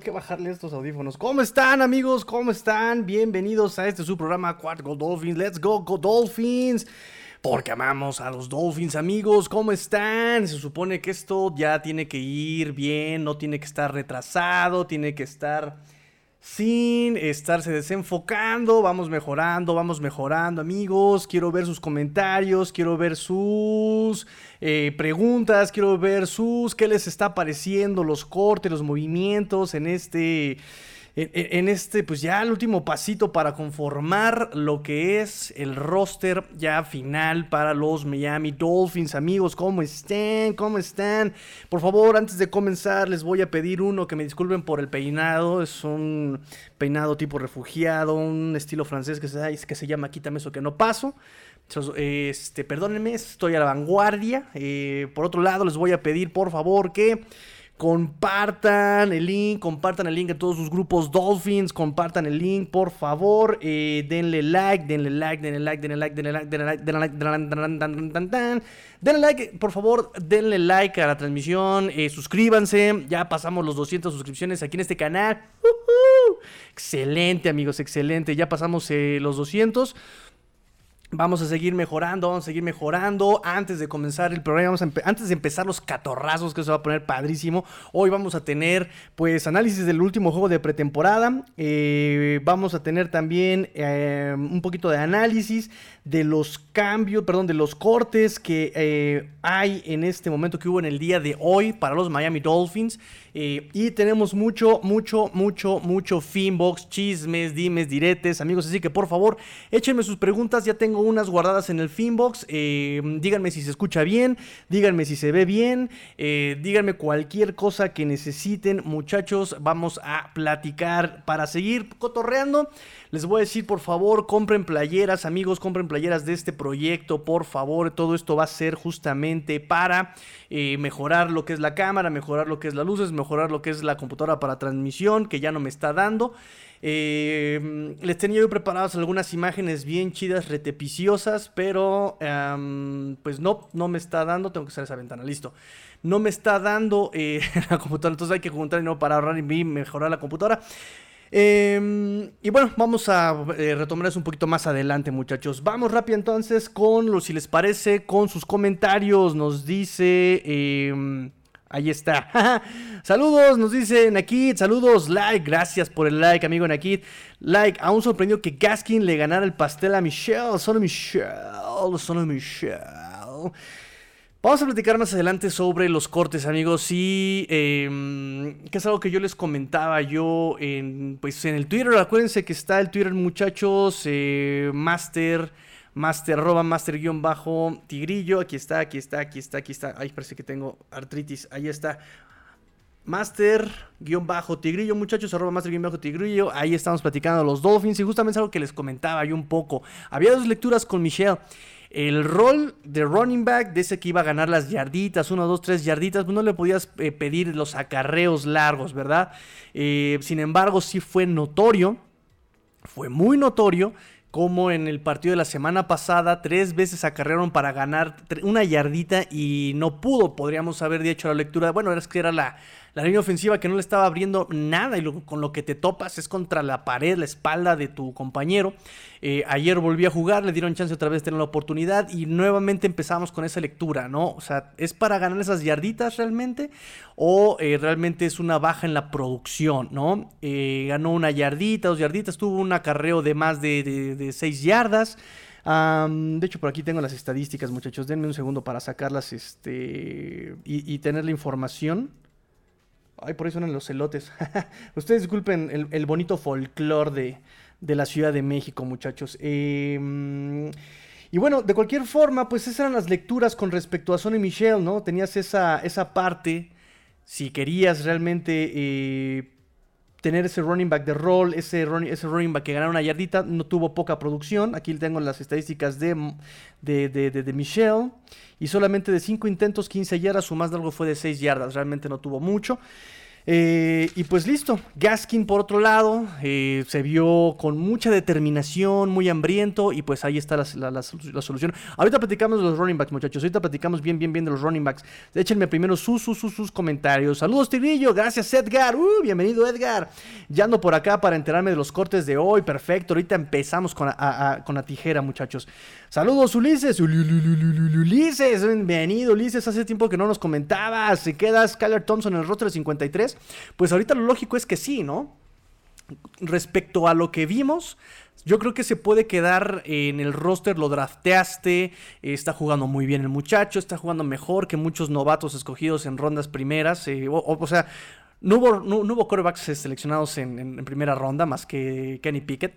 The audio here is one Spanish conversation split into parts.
que bajarle estos audífonos. ¿Cómo están, amigos? ¿Cómo están? Bienvenidos a este su programa Cuatro Dolphins. Let's go, go Dolphins. Porque amamos a los Dolphins, amigos. ¿Cómo están? Se supone que esto ya tiene que ir bien, no tiene que estar retrasado, tiene que estar sin estarse desenfocando. Vamos mejorando, vamos mejorando, amigos. Quiero ver sus comentarios, quiero ver sus eh, preguntas, quiero ver sus qué les está pareciendo, los cortes, los movimientos en este en, este, pues ya el último pasito para conformar lo que es el roster ya final para los Miami Dolphins. Amigos, ¿cómo están? ¿Cómo están? Por favor, antes de comenzar, les voy a pedir uno que me disculpen por el peinado. Es un peinado tipo refugiado, un estilo francés que se, que se llama Quítame eso que no paso. Este, perdónenme, estoy a la vanguardia. Eh, por otro lado, les voy a pedir, por favor, que Compartan el link, compartan el link en todos sus grupos Dolphins, compartan el link, por favor, eh, denle like, denle like, denle like, denle like, denle like, denle like, denle like, denle like, por favor, denle like a la transmisión, eh, suscríbanse, ya pasamos los 200 suscripciones aquí en este canal. Excelente amigos, excelente, ya pasamos eh, los 200. Vamos a seguir mejorando, vamos a seguir mejorando. Antes de comenzar el programa, antes de empezar los catorrazos, que se va a poner padrísimo. Hoy vamos a tener, pues, análisis del último juego de pretemporada. Eh, vamos a tener también eh, un poquito de análisis de los cambios, perdón, de los cortes que eh, hay en este momento que hubo en el día de hoy para los Miami Dolphins. y tenemos mucho, mucho, mucho, mucho Finbox, chismes, dimes, diretes, amigos. Así que por favor, échenme sus preguntas. Ya tengo unas guardadas en el Finbox. Eh, díganme si se escucha bien, díganme si se ve bien, eh, díganme cualquier cosa que necesiten, muchachos. Vamos a platicar para seguir cotorreando. Les voy a decir, por favor, compren playeras, amigos, compren playeras de este proyecto, por favor. Todo esto va a ser justamente para eh, mejorar lo que es la cámara, mejorar lo que es las luces, mejorar lo que es la computadora para transmisión, que ya no me está dando. Eh, les tenía yo preparadas algunas imágenes bien chidas, retepiciosas, pero pues no, no me está dando. Tengo que usar esa ventana, listo. No me está dando eh, la computadora, entonces hay que juntar y para ahorrar y mejorar la computadora. Em, y bueno, vamos a eh, retomar eso un poquito más adelante, muchachos. Vamos rápido entonces con los, si les parece, con sus comentarios. Nos dice. Em, Ahí está. saludos, nos dicen aquí. Saludos, like. Gracias por el like, amigo Nakid. Like, aún sorprendió que Gaskin le ganara el pastel a Michelle. Solo Michelle. Solo Michelle. Vamos a platicar más adelante sobre los cortes, amigos. Y em, que es algo que yo les comentaba yo en, pues, en el Twitter. Acuérdense que está el Twitter, muchachos. Eh, Master master, arroba master guion bajo tigrillo. Aquí está, aquí está, aquí está, aquí está. Ay, parece que tengo artritis. Ahí está. Master guion bajo tigrillo, muchachos, arroba master guion bajo tigrillo. Ahí estamos platicando los Dolphins. Y justamente es algo que les comentaba yo un poco. Había dos lecturas con Michelle. El rol de running back, de ese que iba a ganar las yarditas, uno, dos, tres yarditas, pues no le podías eh, pedir los acarreos largos, ¿verdad? Eh, sin embargo, sí fue notorio, fue muy notorio como en el partido de la semana pasada, tres veces acarrearon para ganar una yardita y no pudo, podríamos haber dicho la lectura, bueno, era que era la, la línea ofensiva que no le estaba abriendo nada y con lo que te topas es contra la pared, la espalda de tu compañero. Eh, ayer volví a jugar, le dieron chance otra vez de tener la oportunidad y nuevamente empezamos con esa lectura, ¿no? O sea, ¿es para ganar esas yarditas realmente? ¿O eh, realmente es una baja en la producción, ¿no? Eh, ganó una yardita, dos yarditas, tuvo un acarreo de más de, seis yardas. de hecho, por aquí tengo las estadísticas, muchachos. Denme un segundo para sacarlas este, y tener la información. Ay, por eso eran los celotes. Ustedes disculpen el, bonito folclore de, la Ciudad de México, muchachos. Em, y bueno, de cualquier forma, pues esas eran las lecturas con respecto a Sonny Michelle, ¿no? Tenías esa, esa parte, si querías realmente eh, tener ese running back de roll, ese, ese running back que ganara una yardita, no tuvo poca producción. Aquí tengo las estadísticas de, de, de, de Michelle. Y solamente de 5 intentos, 15 yardas, su más largo fue de 6 yardas. Realmente no tuvo mucho. Eh, y pues listo, Gaskin por otro lado eh, se vio con mucha determinación, muy hambriento y pues ahí está la, solución. Ahorita platicamos de los running backs muchachos, ahorita platicamos bien, bien, bien de los running backs. Échenme primero sus, sus, sus, sus comentarios. Saludos Tigrillo, gracias Edgar, uh, bienvenido Edgar. Ya ando por acá para enterarme de los cortes de hoy, perfecto, ahorita empezamos con, con la tijera muchachos. Saludos Ulises, Ulises, bienvenido Ulises, hace tiempo que no nos comentabas, se queda Skyler Thompson en el roster de 53, pues ahorita lo lógico es que sí, ¿no? Respecto a lo que vimos, yo creo que se puede quedar en el roster, lo drafteaste, está jugando muy bien el muchacho, está jugando mejor que muchos novatos escogidos en rondas primeras, eh, o, sea, no hubo, no, corebacks seleccionados en, primera ronda más que Kenny Pickett.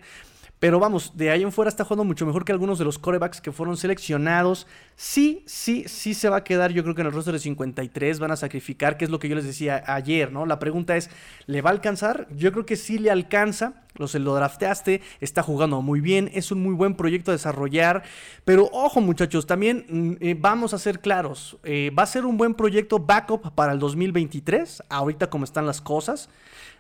Pero vamos, de ahí en fuera está jugando mucho mejor que algunos de los corebacks que fueron seleccionados. Sí, sí, sí se va a quedar, yo creo que en el roster de 53 van a sacrificar, que es lo que yo les decía ayer, ¿no? La pregunta es, ¿le va a alcanzar? Yo creo que sí le alcanza. Lo, lo drafteaste, está jugando muy bien, es un muy buen proyecto a desarrollar. Pero ojo muchachos, también mm, eh, vamos a ser claros, eh, va a ser un buen proyecto backup para el 2023, ahorita como están las cosas.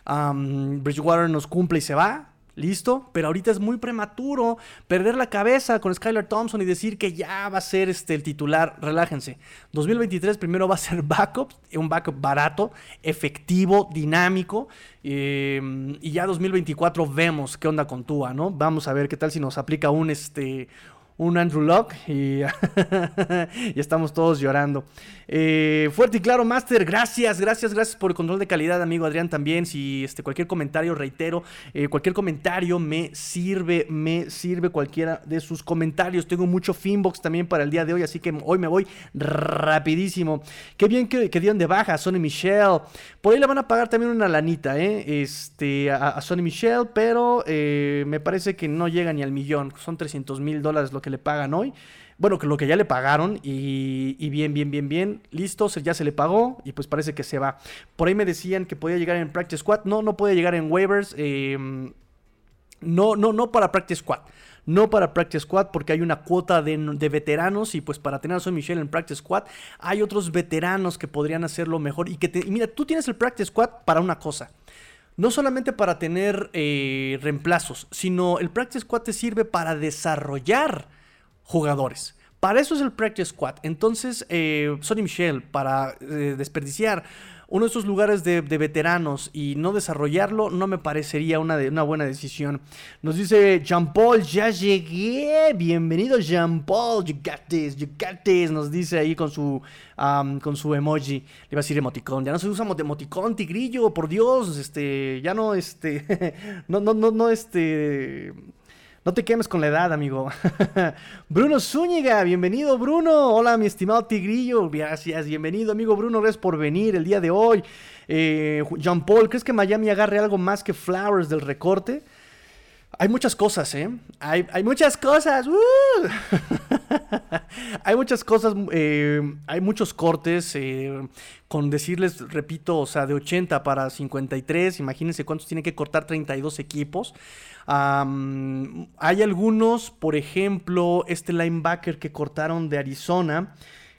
Bridgewater nos cumple y se va. ¿Listo? Pero ahorita es muy prematuro perder la cabeza con Skylar Thompson y decir que ya va a ser este, el titular. Relájense. 2023 primero va a ser backup, un backup barato, efectivo, dinámico. Em, y ya 2024 vemos qué onda con Tua, ¿no? Vamos a ver qué tal si nos aplica un, este, un Andrew Locke y, y estamos todos llorando. Eh, fuerte y claro, Master, gracias, gracias, gracias por el control de calidad, amigo Adrián también. Si este, cualquier comentario, reitero, eh, cualquier comentario me sirve, me sirve cualquiera de sus comentarios. Tengo mucho Finbox también para el día de hoy, así que hoy me voy rapidísimo. Qué bien que, que dieron de baja a Sonny Michelle. Por ahí le van a pagar también una lanita, ¿eh? Este, a, a Sonny Michelle, pero me parece que no llega ni al millón. Son 300 mil dólares lo que le pagan hoy. Bueno, que lo que ya le pagaron y, bien, bien, bien, bien, listo, ya se le pagó y pues parece que se va. Por ahí me decían que podía llegar en Practice Squad. No, no puede llegar en waivers. Em, no, no, no para Practice Squad. No para Practice Squad porque hay una cuota de, veteranos y pues para tener a Son Michelle en Practice Squad hay otros veteranos que podrían hacerlo mejor y que te, mira, tú tienes el Practice Squad para una cosa. No solamente para tener eh, reemplazos, sino el Practice Squad te sirve para desarrollar jugadores. Para eso es el Practice Squad. Entonces, eh, Sonny Michel, para eh, desperdiciar uno de esos lugares de, veteranos y no desarrollarlo, no me parecería una, una buena decisión. Nos dice Jean Paul, ya llegué. Bienvenido, Jean Paul. You got this, you got this. Nos dice ahí con su, con su emoji. Le iba a decir emoticón. Ya no se usa emoticón, tigrillo, por Dios. Este, ya no, este, no, no, no, no, este no te quemes con la edad, amigo. Bruno Zúñiga, bienvenido, Bruno. Hola, mi estimado Tigrillo. Gracias, bienvenido, amigo Bruno. Gracias por venir el día de hoy. Eh, Jean Paul, ¿crees que Miami agarre algo más que Flowers del recorte? Hay muchas cosas, ¿eh? Hay, muchas cosas. ¡uh! hay muchas cosas, eh, hay muchos cortes. Eh, con decirles, repito, o sea, de 80 para 53, imagínense cuántos tienen que cortar 32 equipos. hay algunos, por ejemplo, este linebacker que cortaron de Arizona.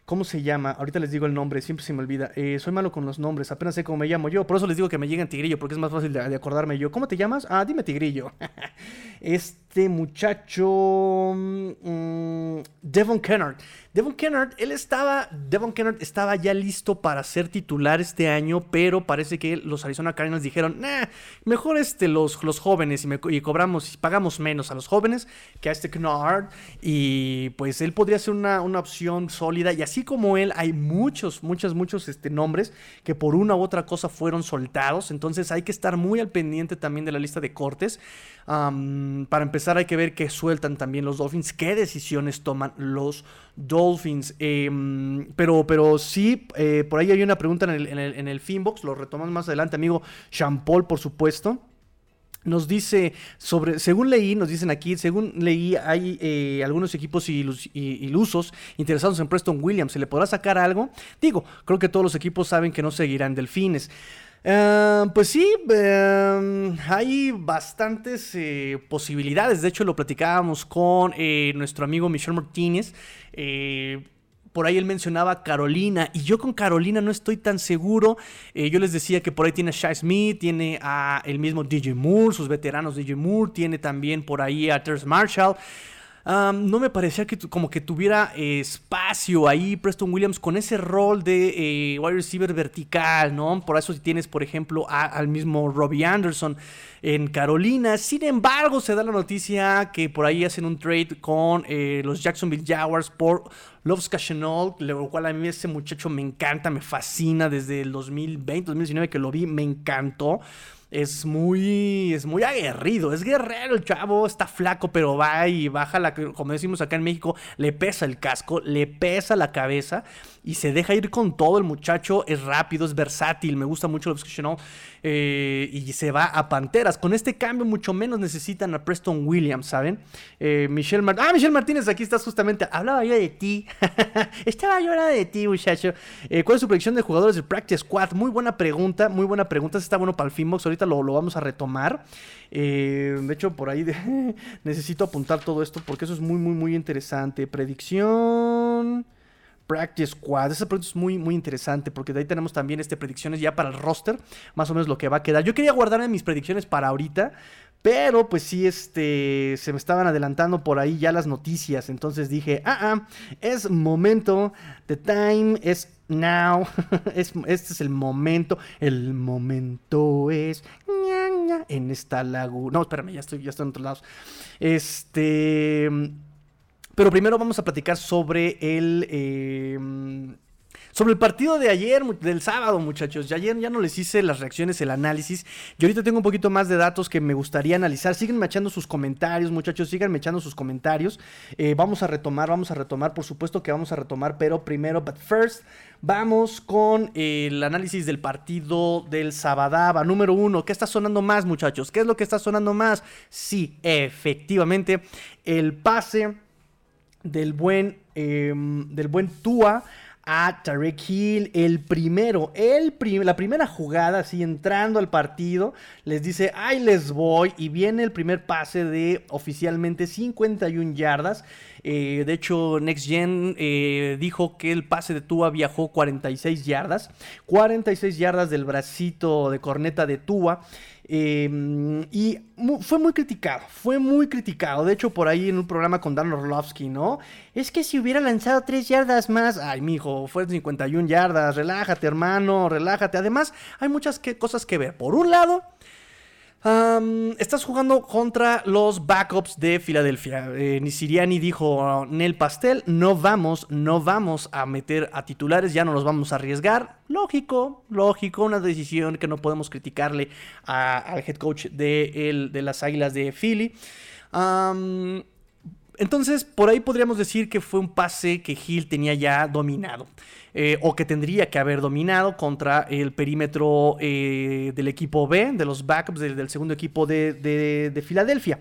¿Cómo se llama? Ahorita les digo el nombre, siempre se me olvida. Eh, soy malo con los nombres, apenas sé cómo me llamo yo. Por eso les digo que me lleguen Tigrillo, porque es más fácil de, acordarme yo. ¿Cómo te llamas? Ah, dime Tigrillo. este muchacho... Mm, Devon Kennard. Devon Kennard, él estaba, Devon Kennard estaba ya listo para ser titular este año, pero parece que los Arizona Cardinals dijeron, mejor este, los, los jóvenes y, cobramos y pagamos menos a los jóvenes que a este Kennard. Y pues él podría ser una, opción sólida. Y así como él, hay muchos, muchos, muchos este, nombres que por una u otra cosa fueron soltados. Entonces hay que estar muy al pendiente también de la lista de cortes. para empezar hay que ver qué sueltan también los Dolphins, qué decisiones toman los Dolphins. Em, pero, pero sí, eh, por ahí hay una pregunta en el, Finbox, lo retomamos más adelante, amigo Paul, por supuesto. Nos dice sobre, según leí, nos dicen aquí, según leí, hay eh, algunos equipos ilusos interesados en Preston Williams. ¿Se le podrá sacar algo? Digo, creo que todos los equipos saben que no seguirán delfines. Em, pues sí, em, hay bastantes eh, posibilidades. De hecho, lo platicábamos con eh, nuestro amigo Michel Martínez. Eh, por ahí él mencionaba Carolina, y yo con Carolina no estoy tan seguro. Yo les decía que por ahí tiene a Shai Smith, tiene a el mismo DJ Moore, sus veteranos DJ Moore, tiene también por ahí a Terrence Marshall no me parecía que como que tuviera espacio ahí Preston Williams con ese rol de eh, wide receiver vertical, ¿no? Por eso si tienes, por ejemplo, al mismo Robbie Anderson en Carolina. Sin embargo, se da la noticia que por ahí hacen un trade con eh, los Jacksonville Jaguars por Loves Cashenol, lo cual a mí ese muchacho me encanta, me fascina desde el 2020, 2019 que lo vi, me encantó es muy, es muy aguerrido, es guerrero el chavo, está flaco, pero va y baja la, como decimos acá en México, le pesa el casco, le pesa la cabeza y se deja ir con todo. El muchacho es rápido, es versátil, me gusta mucho el obsessional eh, y se va a Panteras. Con este cambio, mucho menos necesitan a Preston Williams, ¿saben? Eh, Michelle Martínez. Ah, Michelle Martínez, aquí estás justamente. Hablaba yo de ti. Estaba yo hablando de ti, muchacho. Eh, ¿Cuál es su predicción de jugadores del Practice Squad? Muy buena pregunta, muy buena pregunta. Está bueno para el Finbox. Ahorita lo, lo vamos a retomar. de hecho, por ahí necesito apuntar todo esto porque eso es muy, muy, muy interesante. Predicción. Practice Squad. Esa pregunta es muy, muy interesante porque de ahí tenemos también este, predicciones ya para el roster, más o menos lo que va a quedar. Yo quería guardarme mis predicciones para ahorita, pero pues sí, este, se me estaban adelantando por ahí ya las noticias. Entonces dije, ah, ah, es momento, the time is now, este es el momento, el momento es en esta laguna. No, espérame, ya estoy, ya estoy en otros lados. Este... Pero primero vamos a platicar sobre el... Em, sobre el partido de ayer, del sábado, muchachos. Ya ayer ya no les hice las reacciones, el análisis. Y ahorita tengo un poquito más de datos que me gustaría analizar. Síganme echando sus comentarios, muchachos. Síganme echando sus comentarios. Eh, vamos a retomar, vamos a retomar. Por supuesto que vamos a retomar, pero primero, but first, vamos con el análisis del partido del Sabadaba. Número uno, ¿qué está sonando más, muchachos? ¿Qué es lo que está sonando más? Sí, efectivamente, el pase del buen, em, del buen Tua a Tarek Hill, el primero, el la primera jugada, así entrando al partido, les dice, ahí les voy, y viene el primer pase de oficialmente 51 yardas. Eh, de hecho, Next Gen eh, dijo que el pase de Tua viajó 46 yardas, 46 yardas del bracito de corneta de Tua. Em, y fue muy criticado, fue muy criticado. De hecho, por ahí en un programa con Dan Orlovsky, ¿no? Es que si hubiera lanzado 3 yardas más, ay, mijo, fue 51 yardas, relájate, hermano, relájate. Además, hay muchas cosas que ver. Por un lado, estás jugando contra los backups de Filadelfia. Eh, ni Siriani dijo Nel Pastel, no vamos, no vamos a meter a titulares, ya no nos vamos a arriesgar. Lógico, lógico, una decisión que no podemos criticarle al head coach de las Águilas de Philly. Entonces, por ahí podríamos decir que fue un pase que Hill tenía ya dominado. Eh, o que tendría que haber dominado contra el perímetro eh, del equipo B, de los backups del, segundo equipo de, Filadelfia.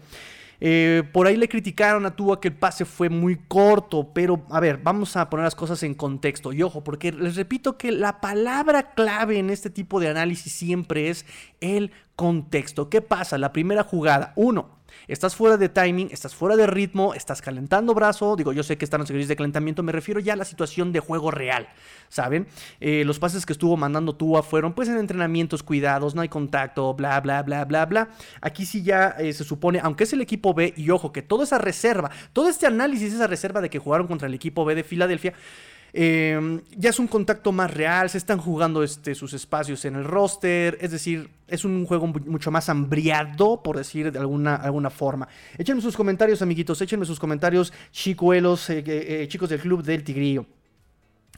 Eh, por ahí le criticaron a Tua que el pase fue muy corto, pero a ver, vamos a poner las cosas en contexto. Y ojo, porque les repito que la palabra clave en este tipo de análisis siempre es el contexto. ¿Qué pasa? La primera jugada, uno, Estás fuera de timing, estás fuera de ritmo, estás calentando brazo. Digo, yo sé que están los ejercicios de calentamiento, me refiero ya a la situación de juego real, ¿saben? Eh, los pases que estuvo mandando Tua fueron pues en entrenamientos cuidados, no hay contacto, bla, bla, bla, bla, bla. Aquí sí ya eh, se supone, aunque es el equipo B, y ojo, que toda esa reserva, todo este análisis, esa reserva de que jugaron contra el equipo B de Filadelfia, Em, ya es un contacto más real, se están jugando este, sus espacios en el roster, es decir, es un juego mucho más hambriado, por decir de alguna, alguna forma. Échenme sus comentarios, amiguitos, échenme sus comentarios, chicuelos, eh, eh, chicos del Club del Tigrillo.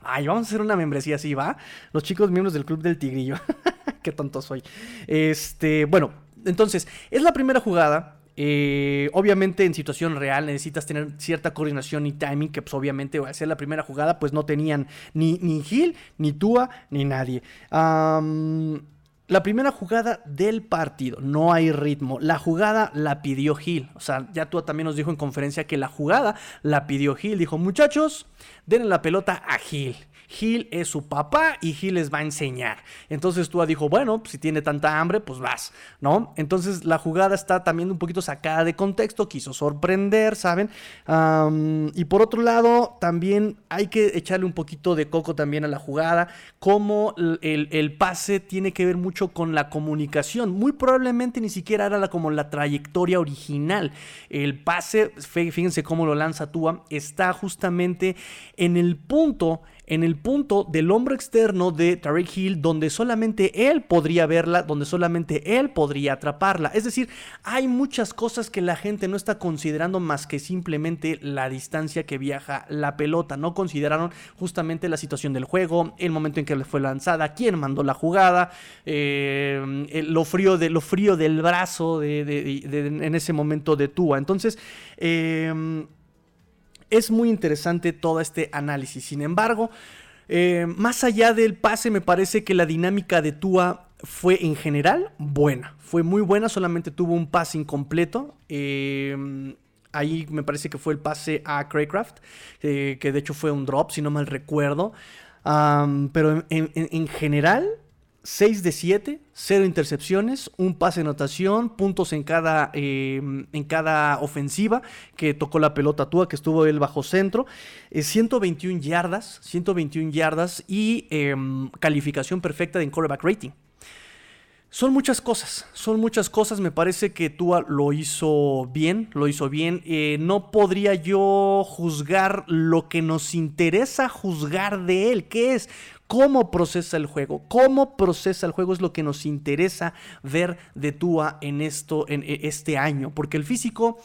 Ay, vamos a hacer una membresía así, ¿va? Los chicos miembros del Club del Tigrillo. Qué tonto soy. Este, bueno, entonces, es la primera jugada. Eh, obviamente en situación real necesitas tener cierta coordinación y timing que pues obviamente al ser la primera jugada pues no tenían ni, ni Gil, ni Tua, ni nadie. la primera jugada del partido, no hay ritmo. La jugada la pidió Gil. O sea, ya Tua también nos dijo en conferencia que la jugada la pidió Gil. Dijo, muchachos, denle la pelota a Gil. Gil es su papá y Gil les va a enseñar. Entonces Tua dijo, bueno, pues, si tiene tanta hambre, pues vas, ¿no? Entonces la jugada está también un poquito sacada de contexto, quiso sorprender, ¿saben? y por otro lado, también hay que echarle un poquito de coco también a la jugada, como el, pase tiene que ver mucho con la comunicación. Muy probablemente ni siquiera era como la trayectoria original. El pase, fíjense cómo lo lanza Tua, está justamente en el punto en el punto del hombro externo de Tarek Hill, donde solamente él podría verla, donde solamente él podría atraparla. Es decir, hay muchas cosas que la gente no está considerando más que simplemente la distancia que viaja la pelota. No consideraron justamente la situación del juego, el momento en que le fue lanzada, quién mandó la jugada, eh, lo, frío de, lo frío del brazo en ese momento de Tua. Entonces, eh, es muy interesante todo este análisis. Sin embargo, eh, más allá del pase, me parece que la dinámica de Tua fue en general buena. Fue muy buena, solamente tuvo un pase incompleto. Eh, ahí me parece que fue el pase a Craycraft, eh, que de hecho fue un drop, si no mal recuerdo. pero en general, 6 de 7, 0 intercepciones, un pase de anotación, puntos en cada, em, en cada ofensiva que tocó la pelota Tua, que estuvo él bajo centro, 121 eh, yardas, 121 yardas y em, calificación perfecta de quarterback rating. Son muchas cosas, son muchas cosas. Me parece que Tua lo hizo bien, lo hizo bien. Eh, no podría yo juzgar lo que nos interesa juzgar de él, que es cómo procesa el juego, cómo procesa el juego es lo que nos interesa ver de Tua en esto, en e, este año, porque el físico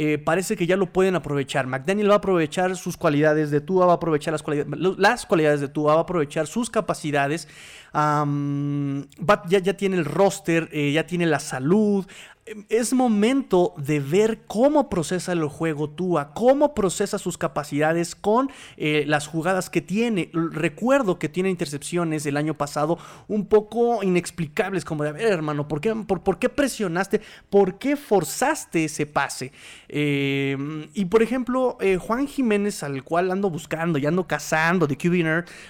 eh, parece que ya lo pueden aprovechar. McDaniel va a aprovechar sus cualidades de Tua, va a aprovechar las cualidades, las cualidades de Tua, va a aprovechar sus capacidades. Ya, tiene el roster, eh, ya tiene la salud, es momento de ver cómo procesa el juego Tua, cómo procesa sus capacidades con eh, las jugadas que tiene. Recuerdo que tiene intercepciones el año pasado un poco inexplicables, como de, a ver, hermano, ¿por qué, presionaste? ¿Por qué forzaste ese pase? Em, y por ejemplo, eh, Juan Jiménez, al cual ando buscando y ando cazando de QB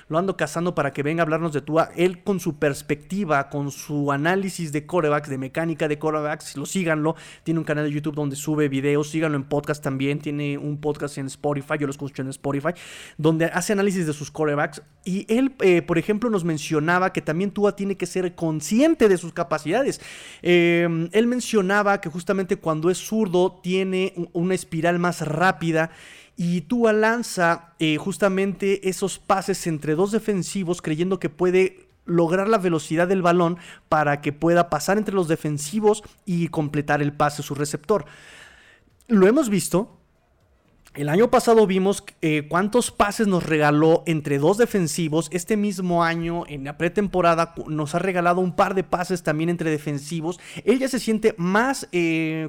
lo ando cazando para que venga a hablarnos de Tua, con su perspectiva, con su análisis de corebacks, de mecánica de corebacks, los síganlo. Tiene un canal de YouTube donde sube videos, síganlo en podcast también. Tiene un podcast en Spotify, yo lo escucho en Spotify, donde hace análisis de sus corebacks. Y él, eh, por ejemplo, nos mencionaba que también Tua tiene que ser consciente de sus capacidades. Em, él mencionaba que justamente cuando es zurdo tiene una espiral más rápida y Tua lanza eh, justamente esos pases entre dos defensivos creyendo que puede lograr la velocidad del balón para que pueda pasar entre los defensivos y completar el pase a su receptor. Lo hemos visto el año pasado vimos eh, cuántos pases nos regaló entre dos defensivos. Este mismo año, en la pretemporada, nos ha regalado un par de pases también entre defensivos. Él ya se siente más, eh,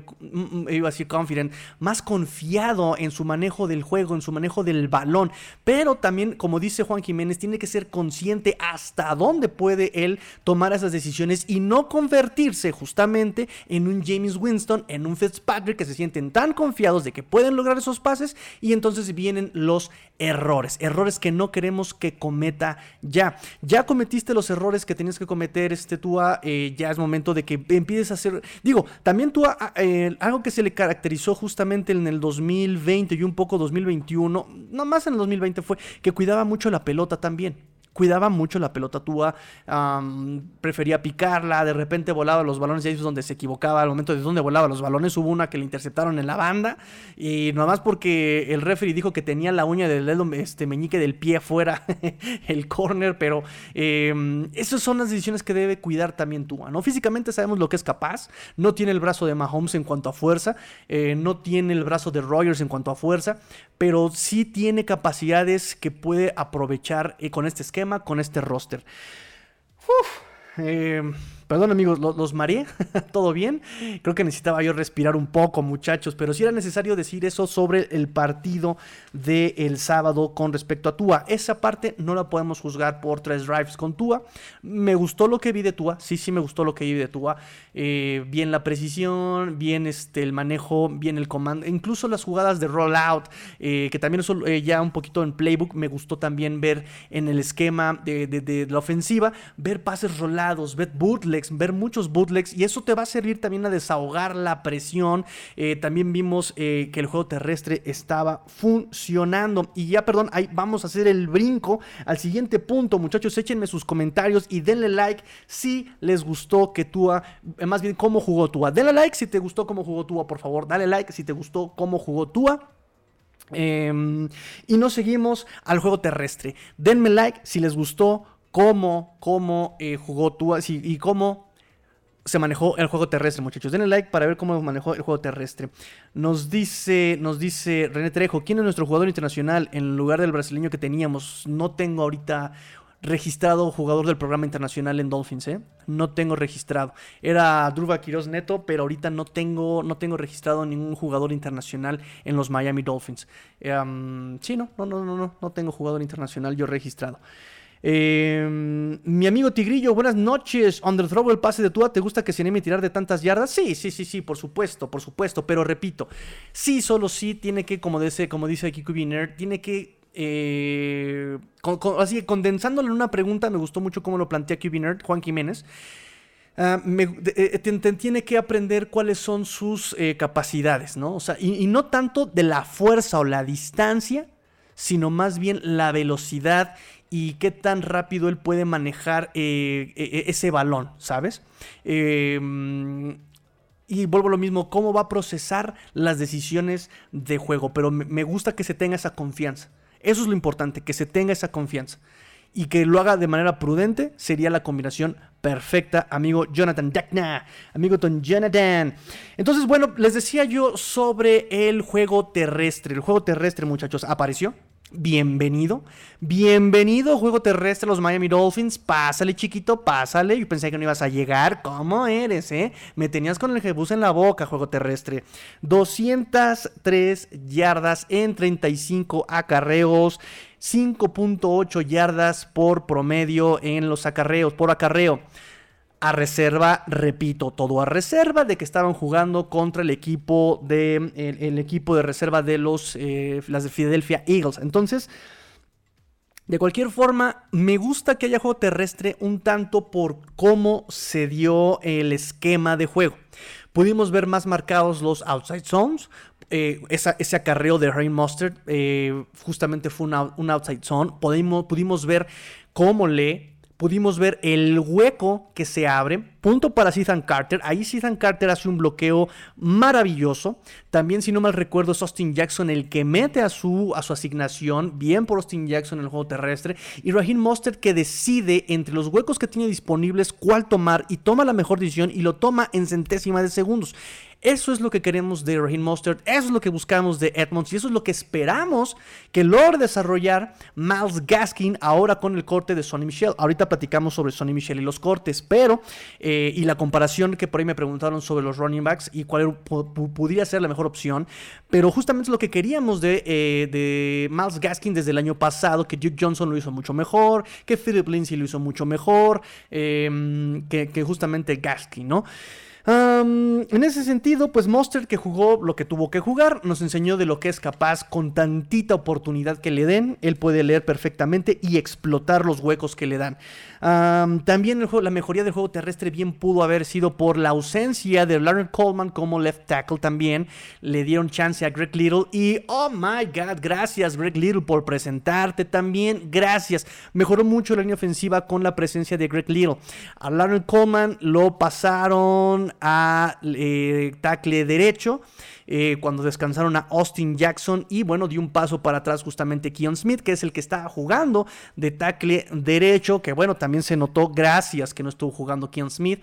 iba a decir confident, más confiado en su manejo del juego, en su manejo del balón. Pero también, como dice Juan Jiménez, tiene que ser consciente hasta dónde puede él tomar esas decisiones y no convertirse justamente en un James Winston, en un Fitzpatrick que se sienten tan confiados de que pueden lograr esos pases y entonces vienen los errores, errores que no queremos que cometa ya. Ya cometiste los errores que tenías que cometer, este Tua, eh, ya es momento de que empieces a hacer, digo, también Tua, ah, eh, algo que se le caracterizó justamente en el 2020 y un poco 2021, no más en el 2020 fue que cuidaba mucho la pelota también cuidaba mucho la pelota Tua, prefería picarla, de repente volaba los balones y ahí es donde se equivocaba al momento de dónde volaba los balones. Hubo una que le interceptaron en la banda y nada más porque el referee dijo que tenía la uña del dedo este, meñique del pie fuera el corner, pero em, esas son las decisiones que debe cuidar también Tua, ¿no? Físicamente sabemos lo que es capaz, no tiene el brazo de Mahomes en cuanto a fuerza, eh, no tiene el brazo de Rogers en cuanto a fuerza, pero sí tiene capacidades que puede aprovechar eh, con este esquema con este roster. Eh, Perdón amigos, los, mareé, todo bien. Creo que necesitaba yo respirar un poco muchachos, pero sí era necesario decir eso sobre el partido del sábado con respecto a Tua. Esa parte no la podemos juzgar por tres drives con Tua. Me gustó lo que vi de Tua, sí, sí me gustó lo que vi de Tua. Eh, bien la precisión, bien este, el manejo, bien el comando, incluso las jugadas de rollout, eh, que también son eh, ya un poquito en playbook, me gustó también ver en el esquema de, de la ofensiva, ver pases rolados, ver ver muchos bootlegs y eso te va a servir también a desahogar la presión. Eh, también vimos eh, que el juego terrestre estaba funcionando. Y ya, perdón, ahí vamos a hacer el brinco al siguiente punto, muchachos. Échenme sus comentarios y denle like si les gustó que Tua, eh, más bien cómo jugó Tua. Denle like si te gustó cómo jugó Tua, por favor. Dale like si te gustó cómo jugó Tua. Em, y nos seguimos al juego terrestre. Denme like si les gustó cómo, cómo eh, jugó tú y cómo se manejó el juego terrestre, muchachos. Denle like para ver cómo manejó el juego terrestre. Nos dice, nos dice René Trejo, ¿quién es nuestro jugador internacional en lugar del brasileño que teníamos? No tengo ahorita registrado jugador del programa internacional en Dolphins, ¿eh? No tengo registrado. Era Druva Quiroz Neto, pero ahorita no tengo, no tengo registrado ningún jugador internacional en los Miami Dolphins. Em, sí, no, no, no, no, no tengo jugador internacional yo registrado. Em, mi amigo Tigrillo, buenas noches. Underthrow el pase de Tua, ¿te gusta que se anime tirar de tantas yardas? Sí, sí, sí, sí, por supuesto, por supuesto. Pero repito, sí, solo sí tiene que, como dice, como dice aquí Kubiner, tiene que. Eh, así que condensándolo en una pregunta, me gustó mucho cómo lo plantea Kubiner, Juan Jiménez. Ah, eh, tiene que aprender cuáles son sus eh, capacidades, ¿no? O sea, y no tanto de la fuerza o la distancia, sino más bien la velocidad y qué tan rápido él puede manejar eh, e, e, ese balón, ¿sabes? Em, y vuelvo a lo mismo, cómo va a procesar las decisiones de juego, pero me gusta que se tenga esa confianza. Eso es lo importante, que se tenga esa confianza. Y que lo haga de manera prudente sería la combinación perfecta, amigo Jonathan Dagna, amigo Don Jonathan. Entonces, bueno, les decía yo sobre el juego terrestre. El juego terrestre, muchachos, apareció bienvenido. Bienvenido, juego terrestre, los Miami Dolphins. Pásale, chiquito, pásale. Yo pensé que no ibas a llegar. ¿Cómo eres, eh? Me tenías con el jebus en la boca, juego terrestre. 203 yardas en 35 acarreos. 5.8 yardas por promedio en los acarreos, por acarreo a reserva, repito, todo a reserva de que estaban jugando contra el equipo de el, equipo de reserva de los eh, las de Philadelphia Eagles. Entonces, de cualquier forma, me gusta que haya juego terrestre un tanto por cómo se dio el esquema de juego. Pudimos ver más marcados los outside zones. Eh, ese acarreo de Rain Mustard eh, justamente fue un outside zone. Pudimos, pudimos ver cómo le pudimos ver el hueco que se abre. Punto para Ethan Carter. Ahí Ethan Carter hace un bloqueo maravilloso. También, si no mal recuerdo, es Austin Jackson el que mete a su, a su asignación. Bien por Austin Jackson en el juego terrestre. Y Raheem Mostert que decide entre los huecos que tiene disponibles cuál tomar y toma la mejor decisión y lo toma en centésima de segundos. Eso es lo que queremos de Raheem Mostert, eso es lo que buscamos de Edmonds y eso es lo que esperamos que logre desarrollar Miles Gaskin ahora con el corte de Sonny Michel. Ahorita platicamos sobre Sonny Michel y los cortes, pero eh, y la comparación que por ahí me preguntaron sobre los running backs y cuál podría ser la mejor opción, pero justamente lo que queríamos de, eh, de Miles Gaskin desde el año pasado, que Duke Johnson lo hizo mucho mejor, que Philip Lindsay lo hizo mucho mejor, eh, que, que justamente Gaskin, ¿no? En ese sentido, pues Monster que jugó lo que tuvo que jugar, nos enseñó de lo que es capaz con tantita oportunidad que le den. Él puede leer perfectamente y explotar los huecos que le dan. también la mejoría del juego terrestre bien pudo haber sido por la ausencia de Larry Coleman como left tackle también. Le dieron chance a Greg Little y, oh my god, gracias Greg Little por presentarte también. Gracias. Mejoró mucho la línea ofensiva con la presencia de Greg Little. A Larry Coleman lo pasaron a eh, tackle derecho. Eh, cuando descansaron a Austin Jackson y bueno, dio un paso para atrás justamente Keon Smith, que es el que estaba jugando de tackle derecho, que bueno, también se notó gracias que no estuvo jugando Keon Smith.